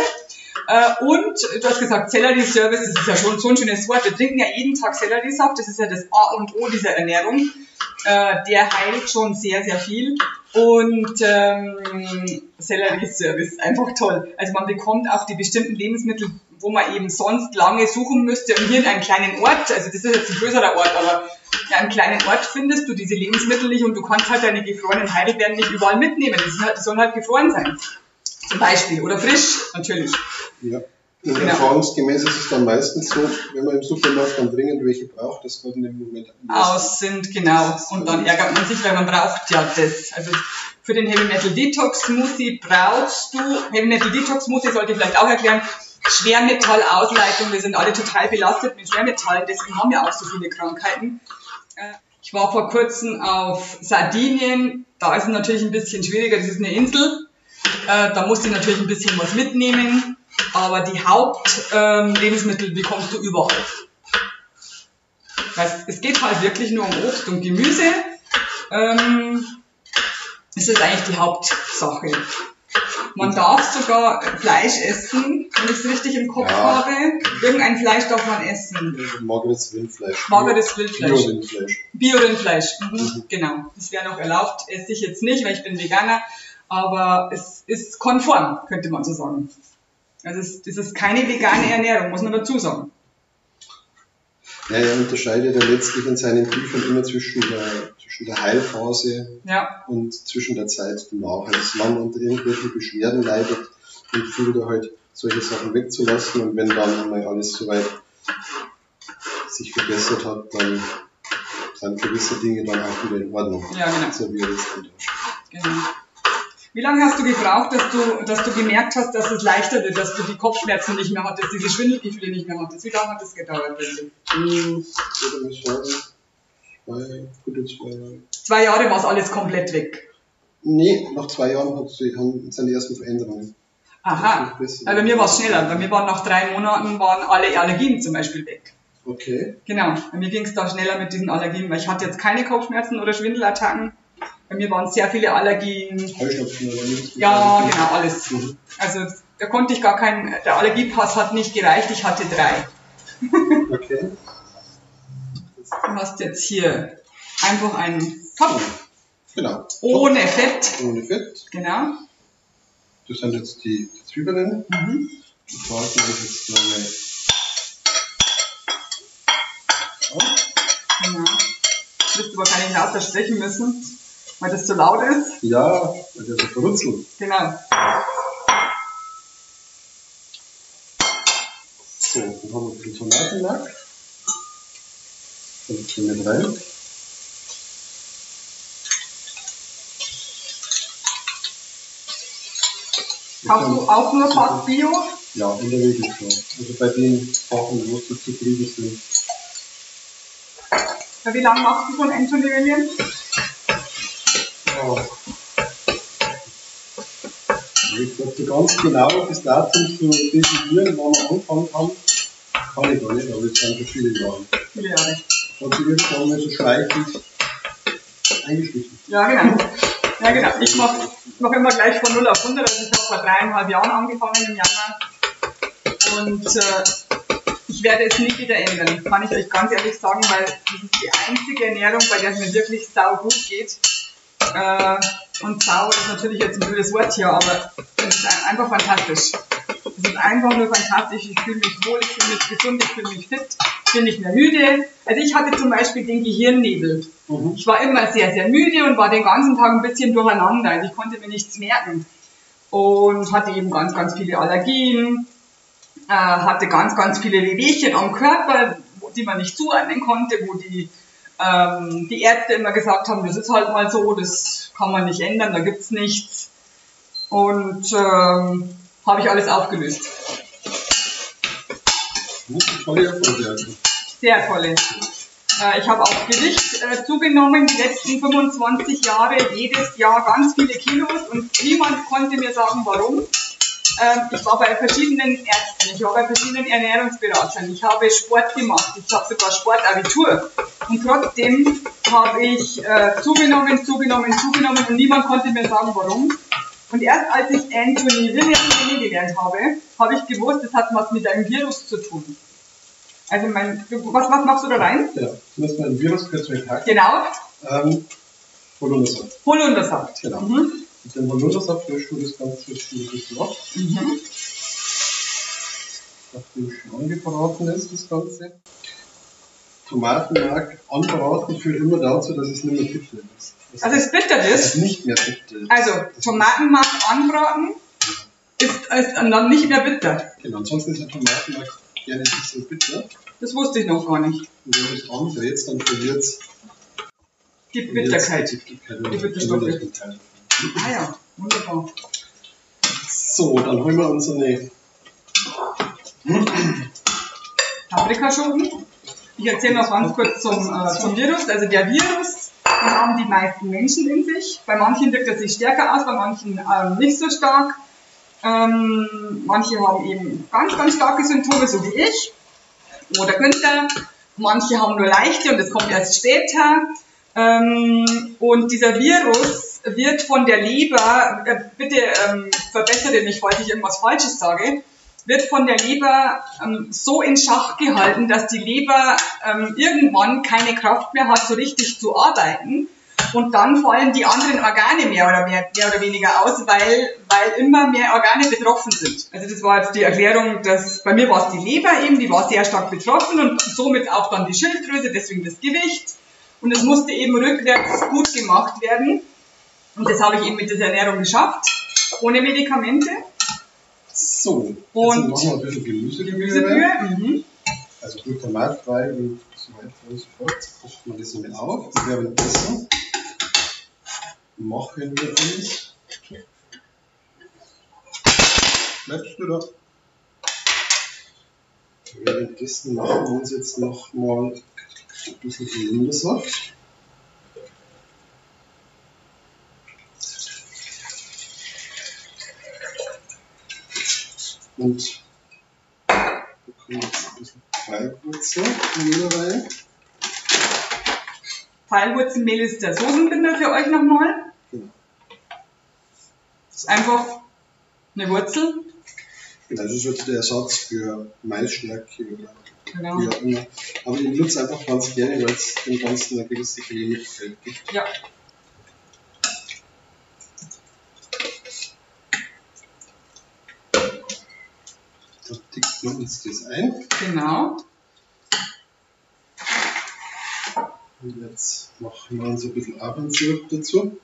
[SPEAKER 1] Äh, und du hast gesagt, Sellerie-Service, das ist ja schon so ein schönes Wort. Wir trinken ja jeden Tag Selleriesaft, das ist ja das A und O dieser Ernährung. Äh, der heilt schon sehr, sehr viel. Und ähm, Sellerie-Service, einfach toll. Also man bekommt auch die bestimmten Lebensmittel, wo man eben sonst lange suchen müsste. Und hier in einem kleinen Ort, also das ist jetzt ein größerer Ort, aber in einem kleinen Ort findest du diese Lebensmittel nicht und du kannst halt deine gefrorenen Heidelbeeren nicht überall mitnehmen. Die sollen halt gefroren sein. Zum Beispiel. Oder frisch, natürlich.
[SPEAKER 2] Ja. Und
[SPEAKER 1] Genau.
[SPEAKER 2] erfahrungsgemäß ist es dann meistens so, wenn man im Supermarkt dann dringend welche braucht, gerade in dem Moment
[SPEAKER 1] Aus sind, genau. Und dann ärgert man sich, weil man braucht ja das. Also für den Heavy Metal Detox Smoothie brauchst du, Heavy Metal Detox Smoothie sollte ich vielleicht auch erklären, Schwermetallausleitung. Wir sind alle total belastet mit Schwermetallen, deswegen haben wir auch so viele Krankheiten. Äh, Ich war vor kurzem auf Sardinien, da ist es natürlich ein bisschen schwieriger, das ist eine Insel. Äh, Da musst du natürlich ein bisschen was mitnehmen, aber die Hauptlebensmittel bekommst du überall. Weil es geht halt wirklich nur um Obst und Gemüse. Ähm, das ist eigentlich die Hauptsache. Man darf sogar Fleisch essen, wenn ich es richtig im Kopf
[SPEAKER 2] Ja.
[SPEAKER 1] habe. Irgendein Fleisch darf man essen.
[SPEAKER 2] mageres Wildfleisch.
[SPEAKER 1] Mageres Wildfleisch.
[SPEAKER 2] Bio-Wildfleisch.
[SPEAKER 1] Bio-Rindfleisch, mhm. genau. Das wäre noch erlaubt. Esse ich jetzt nicht, weil ich bin Veganer. Aber es ist konform, könnte man so sagen. Also es, es ist keine vegane Ernährung, muss man dazu sagen.
[SPEAKER 2] Ja, er unterscheidet ja letztlich in seinen Büchern immer zwischen der, zwischen der Heilphase
[SPEAKER 1] Ja,
[SPEAKER 2] und zwischen der Zeit danach. Solange man unter irgendwelchen Beschwerden leidet, empfiehlt er halt, solche Sachen wegzulassen und wenn dann mal alles soweit sich verbessert hat, dann sind gewisse Dinge dann auch wieder in Ordnung.
[SPEAKER 1] ja genau.
[SPEAKER 2] So wie er jetzt
[SPEAKER 1] genau. Wie lange hast du gebraucht, dass du, dass du gemerkt hast, dass es leichter wird, dass du die Kopfschmerzen nicht mehr hattest, diese Schwindelgefühle nicht mehr hattest? Wie lange hat das gedauert?
[SPEAKER 2] Ich würde mal sagen, zwei, gute zwei Jahre.
[SPEAKER 1] Zwei Jahre war es alles komplett weg.
[SPEAKER 2] Nee, nach zwei Jahren sind die ersten Veränderungen.
[SPEAKER 1] Aha. Weil bei mir war es schneller. Bei mir waren nach drei Monaten waren alle Allergien zum Beispiel weg.
[SPEAKER 2] Okay.
[SPEAKER 1] Genau, bei mir ging es da schneller mit diesen Allergien, weil ich hatte jetzt keine Kopfschmerzen oder Schwindelattacken. Bei mir waren sehr viele Allergien.
[SPEAKER 2] Heuschnupfen oder.
[SPEAKER 1] Ja, genau, alles.
[SPEAKER 2] Mhm.
[SPEAKER 1] Also da konnte ich gar keinen, der Allergiepass hat nicht gereicht, ich hatte drei.
[SPEAKER 2] Okay.
[SPEAKER 1] Du hast jetzt hier einfach einen Topf
[SPEAKER 2] Genau.
[SPEAKER 1] ohne Fett.
[SPEAKER 2] Ohne Fett.
[SPEAKER 1] Genau.
[SPEAKER 2] Das sind jetzt die, die Zwiebeln.
[SPEAKER 1] Mhm.
[SPEAKER 2] Die braten wir jetzt nochmal
[SPEAKER 1] genau. Du wirst du wahrscheinlich lauter sprechen müssen, weil das zu laut ist.
[SPEAKER 2] Ja, weil der so verrutzelt.
[SPEAKER 1] Genau.
[SPEAKER 2] So, dann haben wir ein bisschen Tomatenmark. Kommt hier mit rein.
[SPEAKER 1] Kaufst du auch nur fast Bio?
[SPEAKER 2] Ja, in der Regel schon. Also bei den Sachen, wo sie zufrieden sind.
[SPEAKER 1] Wie lange machst du schon Anthony Williams?
[SPEAKER 2] Ja. Ich glaube, so ganz genau das Datum zu definieren, wann wir angefangen haben, kann ich gar nicht, aber es sind schon viele Jahre.
[SPEAKER 1] Viele Jahre.
[SPEAKER 2] Hat sich irgendwann mal so schleichend eingeschlichen.
[SPEAKER 1] Ja, genau. Ja, genau. Ich mache mach immer gleich von 0 auf 100. Also ich habe vor dreieinhalb Jahren angefangen im Januar. Und äh, ich werde es nicht wieder ändern. Kann ich euch ganz ehrlich sagen, weil das ist die einzige Ernährung, bei der es mir wirklich sau gut geht. Äh, und sau ist natürlich jetzt ein blödes Wort hier, aber es ist ein- einfach fantastisch. Es ist einfach nur fantastisch. Ich fühle mich wohl, ich fühle mich gesund, ich fühle mich fit, ich bin nicht mehr müde. Also ich hatte zum Beispiel den Gehirnnebel.
[SPEAKER 2] Mhm.
[SPEAKER 1] Ich war immer sehr, sehr müde und war den ganzen Tag ein bisschen durcheinander. Also ich konnte mir nichts merken. Und hatte eben ganz, ganz viele Allergien, äh, hatte ganz, ganz viele Wehwehchen am Körper, die man nicht zuordnen konnte, wo die, ähm, die Ärzte immer gesagt haben, das ist halt mal so, das kann man nicht ändern, da gibt's nichts. Und ähm, habe ich alles aufgelöst. Sehr tolle. Äh, Ich habe auch Gewicht äh, zugenommen, die letzten 25 Jahre, jedes Jahr ganz viele Kilos und niemand konnte mir sagen, warum. Ähm, Ich war bei verschiedenen Ärzten, ich war bei verschiedenen Ernährungsberatern, ich habe Sport gemacht, ich habe sogar Sportabitur und trotzdem habe ich äh, zugenommen, zugenommen, zugenommen und niemand konnte mir sagen, warum. Und erst als ich Anthony Williams kennengelernt habe, habe ich gewusst, das hat was mit einem Virus zu tun. Also mein, du- was, was machst du da rein?
[SPEAKER 2] Ja, jetzt müssen wir ein Virus kurz weghaken.
[SPEAKER 1] Genau,
[SPEAKER 2] Ähm, Holundersaft.
[SPEAKER 1] Holundersaft.
[SPEAKER 2] Genau.
[SPEAKER 1] Mhm.
[SPEAKER 2] Mit dem Holundersaft löschen wir das Ganze jetzt ein bisschen ab,
[SPEAKER 1] Mhm.
[SPEAKER 2] nachdem schon angebraten ist, das Ganze. Tomatenmark anbraten führt immer dazu, dass es nicht mehr bitter ist.
[SPEAKER 1] Also es bitter ist.
[SPEAKER 2] nicht mehr bitter ist.
[SPEAKER 1] Also Tomatenmark anbraten. ist, ist dann nicht mehr bitter.
[SPEAKER 2] Genau, ansonsten ist der Tomatenmark gerne nicht so bitter.
[SPEAKER 1] Das wusste ich noch gar nicht.
[SPEAKER 2] Und wenn man es andreht, dann verliert es
[SPEAKER 1] Die Bitterkeit.
[SPEAKER 2] Die Bitterkeit.
[SPEAKER 1] Die Bitterstoffe. Ah ja, wunderbar.
[SPEAKER 2] So, dann holen wir uns eine
[SPEAKER 1] Paprikaschoten. Ich erzähle noch ganz kurz zum, äh, zum Virus. Also der Virus, den haben die meisten Menschen in sich. Bei manchen wirkt er sich stärker aus, bei manchen ähm, nicht so stark. Ähm, manche haben eben ganz, ganz starke Symptome, so wie ich oder Günther. Manche haben nur leichte und das kommt erst später. Ähm, und dieser Virus wird von der Leber, äh, bitte ähm, verbessere mich, falls ich irgendwas Falsches sage, wird von der Leber ähm, so in Schach gehalten, dass die Leber ähm, irgendwann keine Kraft mehr hat, so richtig zu arbeiten. Und dann fallen die anderen Organe mehr oder, mehr, mehr oder weniger aus, weil, weil immer mehr Organe betroffen sind. Also das war jetzt die Erklärung, dass bei mir war es die Leber eben, die war sehr stark betroffen und somit auch dann die Schilddrüse, deswegen das Gewicht. Und es musste eben rückwärts gut gemacht werden. Und das habe ich eben mit dieser Ernährung geschafft, ohne Medikamente.
[SPEAKER 2] So, jetzt
[SPEAKER 1] Und
[SPEAKER 2] machen wir ein bisschen Gemüsebrühe.
[SPEAKER 1] Gemüsebrühe. Mhm.
[SPEAKER 2] Also glutamatfrei und so weiter und so fort. Kocht man das mit auf. Und währenddessen machen wir uns. Bleibst du da? Währenddessen machen wir uns jetzt noch mal ein bisschen Rindersaft. Und da kommt jetzt ein bisschen Pfeilwurzel hier rein.
[SPEAKER 1] Pfeilwurzelmehl ist der Soßenbinder für euch nochmal.
[SPEAKER 2] Genau.
[SPEAKER 1] Das ist einfach eine Wurzel.
[SPEAKER 2] Genau, das ist jetzt der Ersatz für Maisstärke oder
[SPEAKER 1] Genau.
[SPEAKER 2] wie auch immer. Aber ich nutze einfach ganz gerne, weil es dem Ganzen eine gewisse Cremigkeit gibt.
[SPEAKER 1] Ja.
[SPEAKER 2] Da man uns das ein.
[SPEAKER 1] Genau.
[SPEAKER 2] Und jetzt machen wir uns ein bisschen Ahornsirup dazu.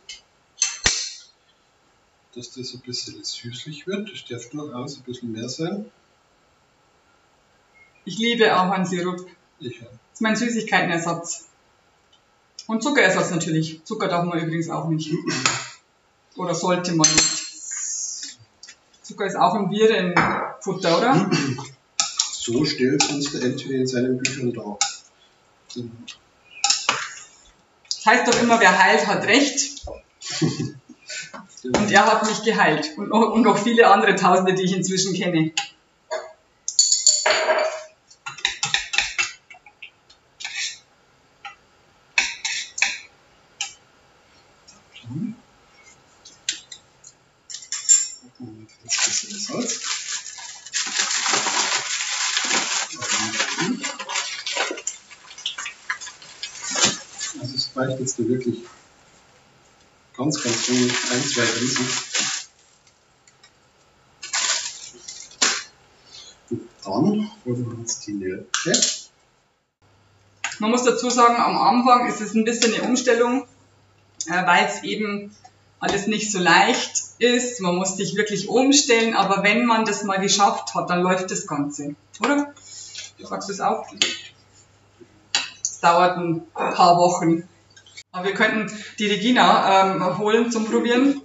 [SPEAKER 2] Dass das ein bisschen süßlich wird. Das darf durchaus ein bisschen mehr sein.
[SPEAKER 1] Ich liebe Ahornsirup.
[SPEAKER 2] Ich auch.
[SPEAKER 1] Das ist mein Süßigkeitenersatz. Und Zuckerersatz natürlich. Zucker darf man übrigens auch nicht. Oder sollte man nicht. Zucker ist auch im Virenfutter, oder? (clears throat)
[SPEAKER 2] So stellt uns der Anthony in seinen Büchern dar.
[SPEAKER 1] Das heißt doch immer, wer heilt, hat recht. (laughs) Und er hat mich geheilt. Und noch, und noch viele andere Tausende, die ich inzwischen kenne.
[SPEAKER 2] Jetzt bisschen Salz. Also jetzt da wirklich ganz, ganz wenig, ein, zwei Riesen. Und dann holen wir uns die Nelke.
[SPEAKER 1] Man muss dazu sagen, am Anfang ist es ein bisschen eine Umstellung, äh, weil es eben alles nicht so leicht ist. Man muss sich wirklich umstellen, aber wenn man das mal geschafft hat, dann läuft das Ganze. Oder? Sagst du es auch? Es dauert ein paar Wochen. Aber wir könnten die Regina ähm, holen zum Probieren.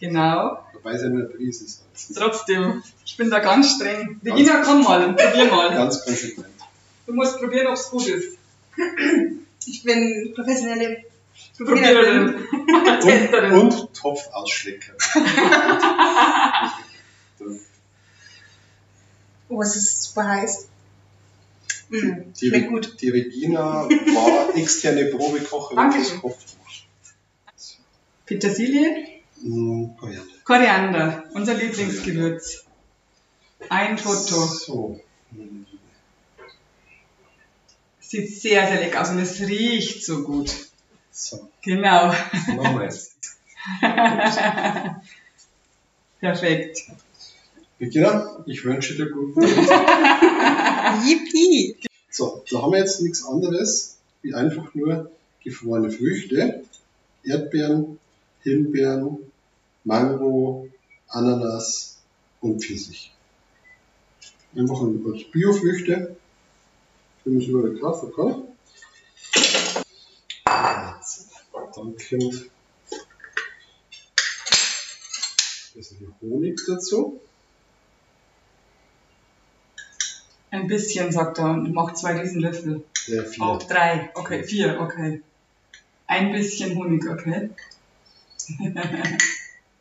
[SPEAKER 1] Genau.
[SPEAKER 2] Dabei sind wir Prise Salz.
[SPEAKER 1] Trotzdem, ich bin da ganz streng. Regina, komm mal und probier mal. (laughs)
[SPEAKER 2] Ganz konsequent.
[SPEAKER 1] Du musst probieren, ob es gut ist. (clears throat)
[SPEAKER 3] Ich bin professionelle
[SPEAKER 1] Probiererin. Testerin.
[SPEAKER 2] Und, und Topfausschlecker. (laughs)
[SPEAKER 3] Oh, es ist super heiß. Mm,
[SPEAKER 2] Die,
[SPEAKER 3] schmeckt gut.
[SPEAKER 2] die Regina war (laughs) externe Probekocherin
[SPEAKER 1] Dankeschön. Petersilie,
[SPEAKER 2] Hm, Koriander.
[SPEAKER 1] Koriander, unser Lieblingsgewürz. Ein Foto.
[SPEAKER 2] So. Hm,
[SPEAKER 1] Sieht sehr, sehr lecker aus und es riecht so gut.
[SPEAKER 2] So,
[SPEAKER 1] Genau.
[SPEAKER 2] jetzt. (laughs)
[SPEAKER 1] Perfekt.
[SPEAKER 2] Regina, ich wünsche dir guten (laughs)
[SPEAKER 3] Yippie!
[SPEAKER 2] So, da haben wir jetzt nichts anderes wie einfach nur gefrorene Früchte. Erdbeeren, Himbeeren, Mango, Ananas, und Pfirsich. Einfach als Biofrüchte, wie man es überall kaufen kann. Dann kommt ein bisschen Honig dazu.
[SPEAKER 1] Ein bisschen, sagt er, und macht zwei Riesenlöffel.
[SPEAKER 2] Ja, vier.
[SPEAKER 1] Auch drei. Okay, vier, okay. Ein bisschen Honig, okay. (laughs)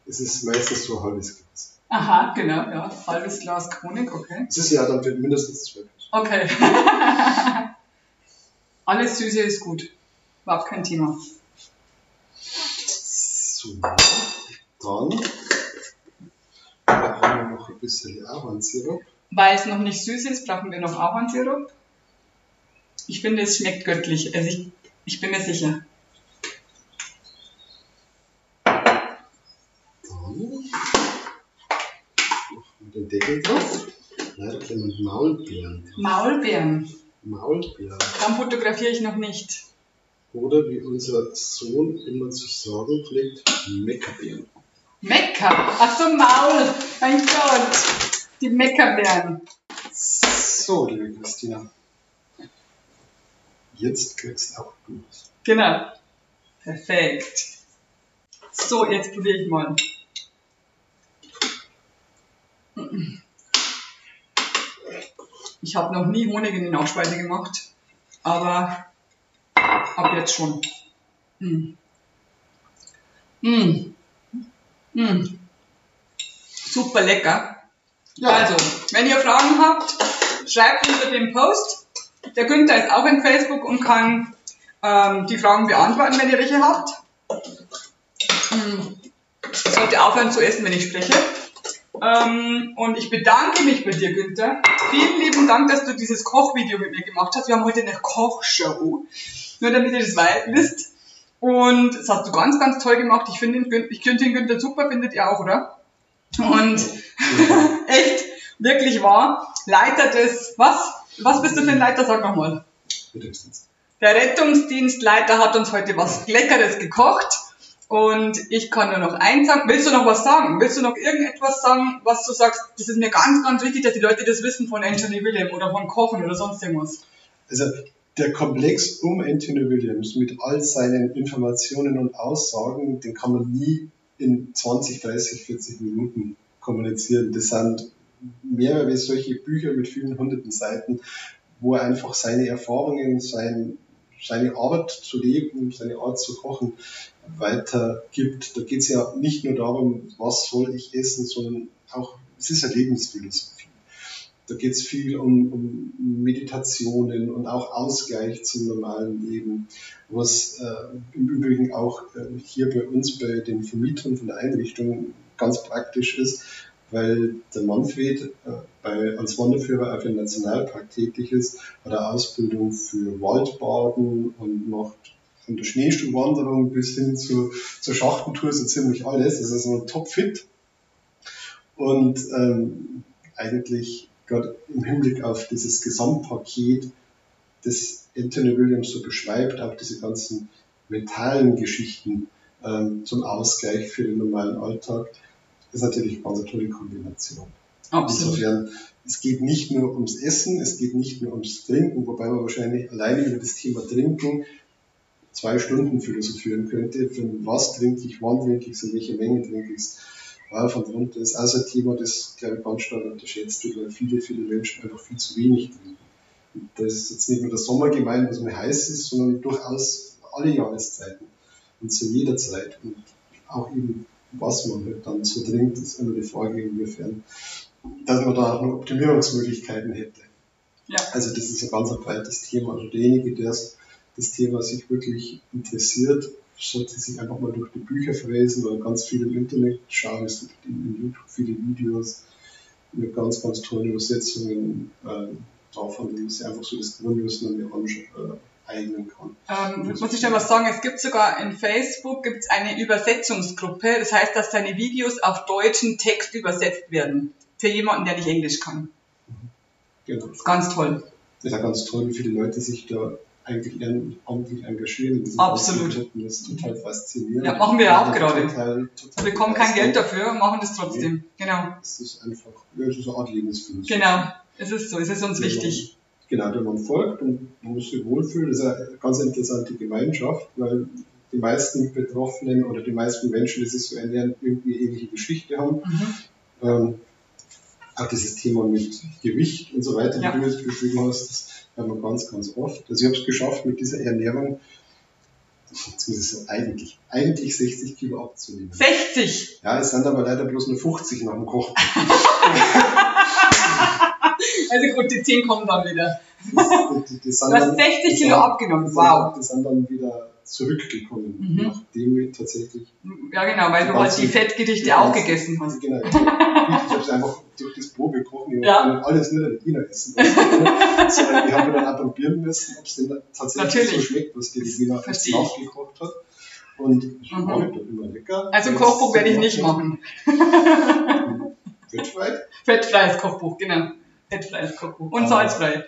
[SPEAKER 2] Es ist meistens so ein halbes Glas.
[SPEAKER 1] Aha, genau, ja. Halbes Glas Honig, okay.
[SPEAKER 2] Es ist ja dann für mindestens zwölf.
[SPEAKER 1] Okay. (laughs) Alles Süße ist gut. Überhaupt kein Thema.
[SPEAKER 2] So, dann brauchen wir noch ein bisschen Ahornsirup.
[SPEAKER 1] Weil es noch nicht süß ist, brauchen wir noch Ahornsirup. Ich finde, es schmeckt göttlich. Also ich, ich bin mir sicher.
[SPEAKER 2] Den Deckel drauf. Da kommen Maulbeeren.
[SPEAKER 1] Maulbeeren.
[SPEAKER 2] Maulbeeren.
[SPEAKER 1] Dann fotografiere ich noch nicht.
[SPEAKER 2] Oder wie unser Sohn immer zu sagen pflegt, Meckerbeeren.
[SPEAKER 1] Mekka. Ach so, Maul. Mein Gott. Die Meckerbeeren.
[SPEAKER 2] So, liebe Christina. Jetzt kriegst auch du.
[SPEAKER 1] Genau. Perfekt. So, jetzt probiere ich mal. Ich habe noch nie Honig in die Nachspeise gemacht, aber ab jetzt schon. Mm. Mm. Mm. Super lecker. Also, wenn ihr Fragen habt, schreibt unter dem Post. Der Günther ist auch in Facebook und kann ähm, die Fragen beantworten, wenn ihr welche habt. Hm. Ich sollte aufhören zu essen, wenn ich spreche. Ähm, und ich bedanke mich bei dir, Günther. Vielen lieben Dank, dass du dieses Kochvideo mit mir gemacht hast. Wir haben heute eine Kochshow. Nur damit ihr das wisst. Und das hast du ganz, ganz toll gemacht. Ich finde ich finde den Günther super, findet ihr auch, oder? Und (laughs) echt, wirklich wahr. Leiter des, was? Was bist du für ein Leiter? Sag nochmal.
[SPEAKER 2] Mittagsdienst.
[SPEAKER 1] Der Rettungsdienstleiter hat uns heute was Leckeres gekocht. Und ich kann nur noch eins sagen. Willst du noch was sagen? Willst du noch irgendetwas sagen, was du sagst, das ist mir ganz, ganz wichtig, dass die Leute das wissen von Anthony William oder von Kochen oder sonst irgendwas?
[SPEAKER 2] Also der Komplex um Anthony Williams mit all seinen Informationen und Aussagen, den kann man nie in 20, 30, 40 Minuten kommunizieren. Das sind mehrere solche Bücher mit vielen hunderten Seiten, wo er einfach seine Erfahrungen, sein, seine Art zu leben, seine Art zu kochen weitergibt. Da geht es ja nicht nur darum, was soll ich essen, sondern auch, es ist eine Lebensphilosophie. Da geht es viel um, um Meditationen und auch Ausgleich zum normalen Leben, was äh, im Übrigen auch äh, hier bei uns bei den Vermietern von der Einrichtung ganz praktisch ist, weil der Manfred äh, bei, als Wanderführer auf dem Nationalpark tätig ist, hat er Ausbildung für Waldbaden und macht von der Schneeschuhwanderung bis hin zu, zur Schachtentour so ziemlich alles. Das ist so topfit. Und ähm, eigentlich gerade im Hinblick auf dieses Gesamtpaket, das Anthony Williams so beschreibt, auch diese ganzen mentalen Geschichten ähm, zum Ausgleich für den normalen Alltag, ist natürlich eine ganz tolle Kombination.
[SPEAKER 1] Absolut.
[SPEAKER 2] Insofern, es geht nicht nur ums Essen, es geht nicht nur ums Trinken, wobei man wahrscheinlich alleine über das Thema Trinken zwei Stunden philosophieren könnte. Für was trinke ich, wann trinke ich es, in welcher Menge trinke ich es. Rauf und runter ist also ein Thema, das, glaube ich, ganz stark unterschätzt wird, weil viele, viele Menschen einfach viel zu wenig trinken. Und da ist jetzt nicht nur der Sommer gemeint, was mir heiß ist, sondern durchaus alle Jahreszeiten und zu jeder Zeit. Und auch eben, was man halt dann so trinkt, ist immer die Frage, inwiefern, dass man da auch noch Optimierungsmöglichkeiten hätte.
[SPEAKER 1] Ja.
[SPEAKER 2] Also das ist ein ganz breites Thema. Also derjenige, der das Thema sich wirklich interessiert, sollte sich einfach mal durch die Bücher fräsen oder ganz viel im Internet schauen. Es gibt in YouTube viele Videos mit ganz, ganz tollen Übersetzungen ähm, davon, die sich einfach so das Grundwissen an die aneignen kann.
[SPEAKER 1] Ähm, muss ich da was sagen? Es gibt sogar in Facebook gibt's eine Übersetzungsgruppe. Das heißt, dass deine Videos auf deutschen Text übersetzt werden. Für jemanden, der nicht Englisch kann.
[SPEAKER 2] Genau.
[SPEAKER 1] Das ist ganz toll.
[SPEAKER 2] Das ist auch ganz toll, wie viele Leute sich da eigentlich ehrenamtlich engagieren in
[SPEAKER 1] diesem Absolut.
[SPEAKER 2] Das ist total faszinierend.
[SPEAKER 1] Ja, machen wir ja auch gerade. Total, total wir bekommen kein Geld dafür, machen das trotzdem. Nee. Genau.
[SPEAKER 2] Es ist einfach, es ist eine Art Lebensphilosophie.
[SPEAKER 1] Genau, es ist so, es ist uns genau. wichtig.
[SPEAKER 2] Genau, der man folgt und man muss sich wohlfühlen. Das ist eine ganz interessante Gemeinschaft, weil die meisten Betroffenen oder die meisten Menschen, die sich so ernähren, irgendwie ähnliche Geschichte haben. Mhm. Ähm, auch dieses Thema mit Gewicht und so weiter, ja. wie du es beschrieben hast, das wir ganz, ganz oft. Also ich habe es geschafft, mit dieser Ernährung, jetzt muss ich sagen, eigentlich, eigentlich 60 Kilo abzunehmen.
[SPEAKER 1] 60?
[SPEAKER 2] Ja, es sind aber leider bloß nur 50 nach dem Kochen. (laughs)
[SPEAKER 1] also gut, die 10 kommen dann wieder. Das, die, die du hast 60 Kilo abgenommen, wow.
[SPEAKER 2] Die sind dann wieder zurückgekommen, mhm. nachdem wir tatsächlich.
[SPEAKER 1] Ja, genau, weil du halt die Fettgerichte auch gegessen hast.
[SPEAKER 2] Genau. (laughs) Ich habe es einfach durch das Brot gekocht. Ich ja. habe alles nur der Wiener essen. sondern ich habe dann auch probieren müssen, ob es denn tatsächlich Natürlich. so schmeckt, was die Wiener nachgekocht hat. Und ich mhm. fand das immer lecker.
[SPEAKER 1] Also Kochbuch werde ich nicht machen. (laughs)
[SPEAKER 2] Fettfrei?
[SPEAKER 1] Fettfreies Kochbuch, genau. Fettfreies Kochbuch. Und ah. salzfrei.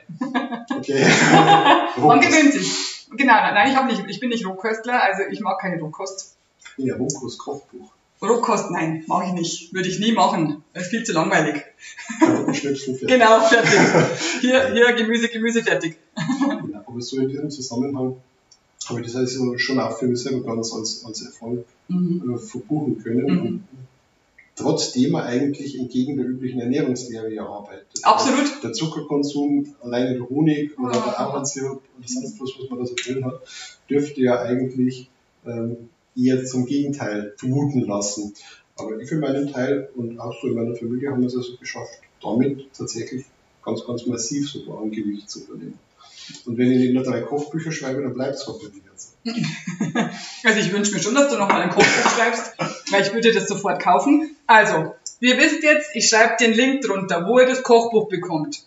[SPEAKER 2] Okay. (laughs)
[SPEAKER 1] Man gewöhnt sich. Genau, nein, ich, nicht, ich bin nicht Rohköstler, also ich mag keine Rohkost.
[SPEAKER 2] Ja, Rohkost, Kochbuch.
[SPEAKER 1] Rohkost, nein, mache ich nicht. Würde ich nie machen. Das ist viel zu langweilig.
[SPEAKER 2] Schnitzel (laughs) fertig.
[SPEAKER 1] genau, fertig. Hier, hier Gemüse, Gemüse fertig.
[SPEAKER 2] ja, aber so in diesem Zusammenhang habe ich das also schon auch für mich selber ganz als, als Erfolg mhm. äh, verbuchen können. Mhm trotzdem er eigentlich entgegen der üblichen Ernährungslehre ja arbeitet.
[SPEAKER 1] Absolut.
[SPEAKER 2] Der Zuckerkonsum, alleine der Honig oder der Ahornsirup oder sonst was, was man da so drin hat, dürfte ja eigentlich ähm, eher zum Gegenteil vermuten lassen. Aber ich für meinen Teil und auch so in meiner Familie haben wir es also geschafft, damit tatsächlich ganz, ganz massiv sogar an Gewicht zu verlieren. Und wenn ich nicht nur drei Kochbücher schreibe, dann bleibt es hoffentlich jetzt. (laughs)
[SPEAKER 1] Also ich wünsche mir schon, dass du nochmal ein Kochbuch schreibst, weil ich würde das sofort kaufen. Also, ihr wisst jetzt, ich schreibe den Link drunter, wo ihr das Kochbuch bekommt.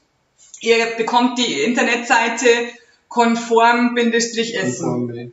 [SPEAKER 1] Ihr bekommt die Internetseite konform-essen.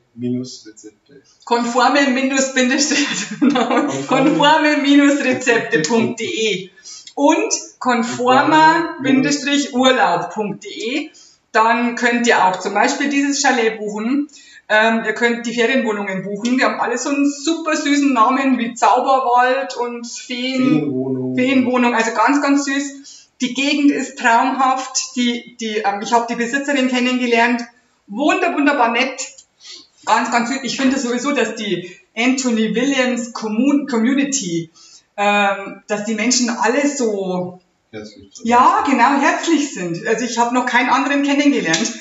[SPEAKER 2] Konforme-Rezepte.
[SPEAKER 1] Konforme-Rezepte.de (laughs) und konformer-urlaub.de dann könnt ihr auch zum Beispiel dieses Chalet buchen. Ähm, ihr könnt die Ferienwohnungen buchen. Wir haben alle so einen super süßen Namen wie Zauberwald und Feen,
[SPEAKER 2] Feenwohnung.
[SPEAKER 1] Feenwohnung. Also ganz, ganz süß. Die Gegend ist traumhaft. Die, die, ähm, ich habe die Besitzerin kennengelernt. Wunder, wunderbar nett. Ganz, ganz süß. Ich finde sowieso, dass die Anthony Williams Community, ähm, dass die Menschen alle so
[SPEAKER 2] herzlich
[SPEAKER 1] sind. Ja, genau, herzlich sind. Also ich habe noch keinen anderen kennengelernt.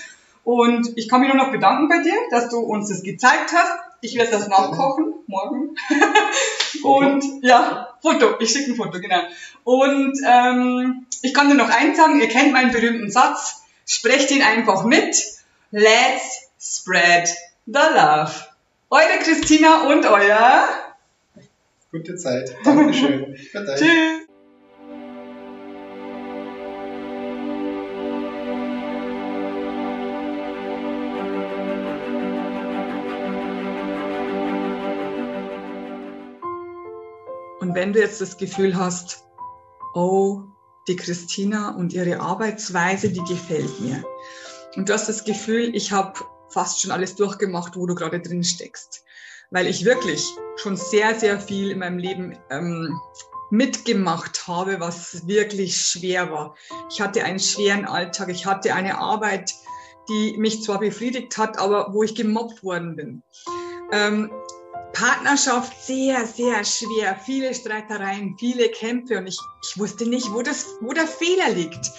[SPEAKER 1] Und ich kann mich nur noch bedanken bei dir, dass du uns das gezeigt hast. Ich werde das nachkochen, morgen. (laughs) Und ja, Foto, ich schicke ein Foto, genau. Und ähm, ich kann dir noch eins sagen, ihr kennt meinen berühmten Satz, sprecht ihn einfach mit. Let's spread the love. Eure Christina und euer...
[SPEAKER 2] Gute Zeit. Dankeschön. (laughs)
[SPEAKER 1] Tschüss. Wenn du jetzt das Gefühl hast, oh, die Christina und ihre Arbeitsweise, die gefällt mir. Und du hast das Gefühl, ich habe fast schon alles durchgemacht, wo du gerade drin steckst. Weil ich wirklich schon sehr, sehr viel in meinem Leben ähm, mitgemacht habe, was wirklich schwer war. Ich hatte einen schweren Alltag, ich hatte eine Arbeit, die mich zwar befriedigt hat, aber wo ich gemobbt worden bin. Ähm, Partnerschaft sehr, sehr schwer. Viele Streitereien, viele Kämpfe und ich, ich wusste nicht, wo, das, wo der Fehler liegt.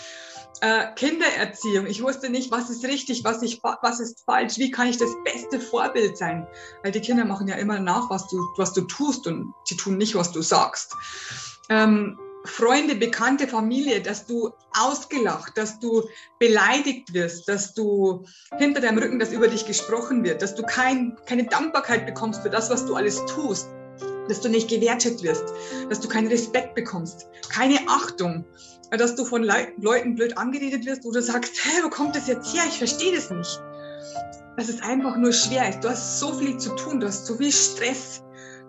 [SPEAKER 1] Äh, Kindererziehung, ich wusste nicht, was ist richtig, was, ich, was ist falsch, wie kann ich das beste Vorbild sein. Weil die Kinder machen ja immer nach, was du, was du tust und sie tun nicht, was du sagst. Ähm, Freunde, Bekannte, Familie, dass du ausgelacht, dass du beleidigt wirst, dass du hinter deinem Rücken, dass über dich gesprochen wird, dass du kein, keine Dankbarkeit bekommst für das, was du alles tust, dass du nicht gewertet wirst, dass du keinen Respekt bekommst, keine Achtung, dass du von Le Leuten blöd angeredet wirst, du sagst, hä, wo kommt das jetzt her? Ich verstehe das nicht. Dass es einfach nur schwer ist. Du hast so viel zu tun, du hast so viel Stress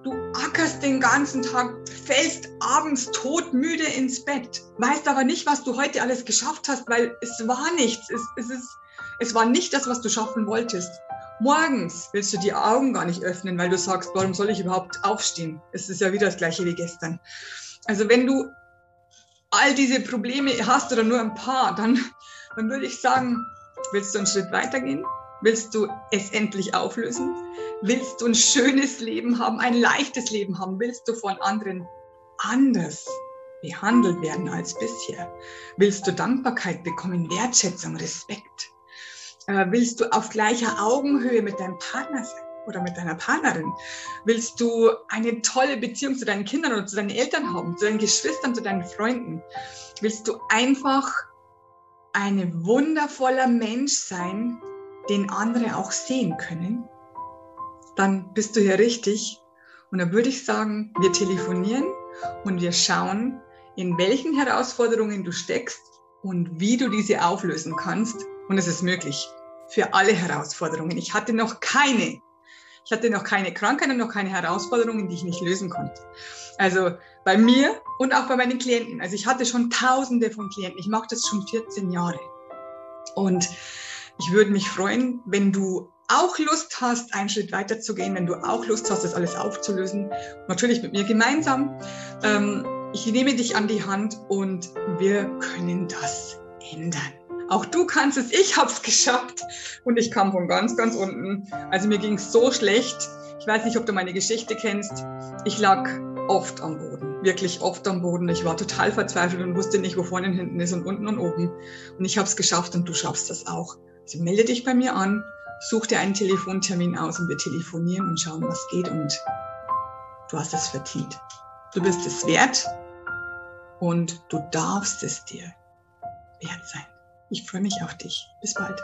[SPEAKER 1] Du ackerst den ganzen Tag, fällst abends todmüde ins Bett, weißt aber nicht, was du heute alles geschafft hast, weil es war nichts. Es, es ist, Es war nicht das, was du schaffen wolltest. Morgens willst du die Augen gar nicht öffnen, weil du sagst, warum soll ich überhaupt aufstehen? Es ist ja wieder das gleiche wie gestern. Also wenn du all diese Probleme hast oder nur ein paar, dann, dann würde ich sagen, willst du einen Schritt weitergehen? Willst du es endlich auflösen? Willst du ein schönes Leben haben, ein leichtes Leben haben? Willst du von anderen anders behandelt werden als bisher? Willst du Dankbarkeit bekommen, Wertschätzung, Respekt? Äh, willst du auf gleicher Augenhöhe mit deinem Partner sein oder mit deiner Partnerin? Willst du eine tolle Beziehung zu deinen Kindern oder zu deinen Eltern haben, zu deinen Geschwistern, zu deinen Freunden? Willst du einfach ein wundervoller Mensch sein, den andere auch sehen können? Dann bist du hier richtig. Und dann würde ich sagen, wir telefonieren und wir schauen, in welchen Herausforderungen du steckst und wie du diese auflösen kannst und es ist möglich für alle Herausforderungen. Ich hatte noch keine. Ich hatte noch keine Krankheit und noch keine Herausforderungen, die ich nicht lösen konnte. Also bei mir und auch bei meinen Klienten. Also ich hatte schon tausende von Klienten. Ich mache das schon 14 Jahre. Und ich würde mich freuen, wenn du auch Lust hast, einen Schritt weiter zu gehen, wenn du auch Lust hast, das alles aufzulösen. Natürlich mit mir gemeinsam. Ähm, ich nehme dich an die Hand und wir können das ändern. Auch du kannst es, ich habe es geschafft und ich kam von ganz, ganz unten. Also mir ging es so schlecht. Ich weiß nicht, ob du meine Geschichte kennst. Ich lag oft am Boden, wirklich oft am Boden. Ich war total verzweifelt und wusste nicht, wo vorne und hinten ist und unten und oben. Und ich habe es geschafft und du schaffst das auch. Also melde dich bei mir an, such dir einen Telefontermin aus und wir telefonieren und schauen, was geht und du hast es verdient. Du bist es wert und du darfst es dir wert sein. Ich freue mich auf dich. Bis bald.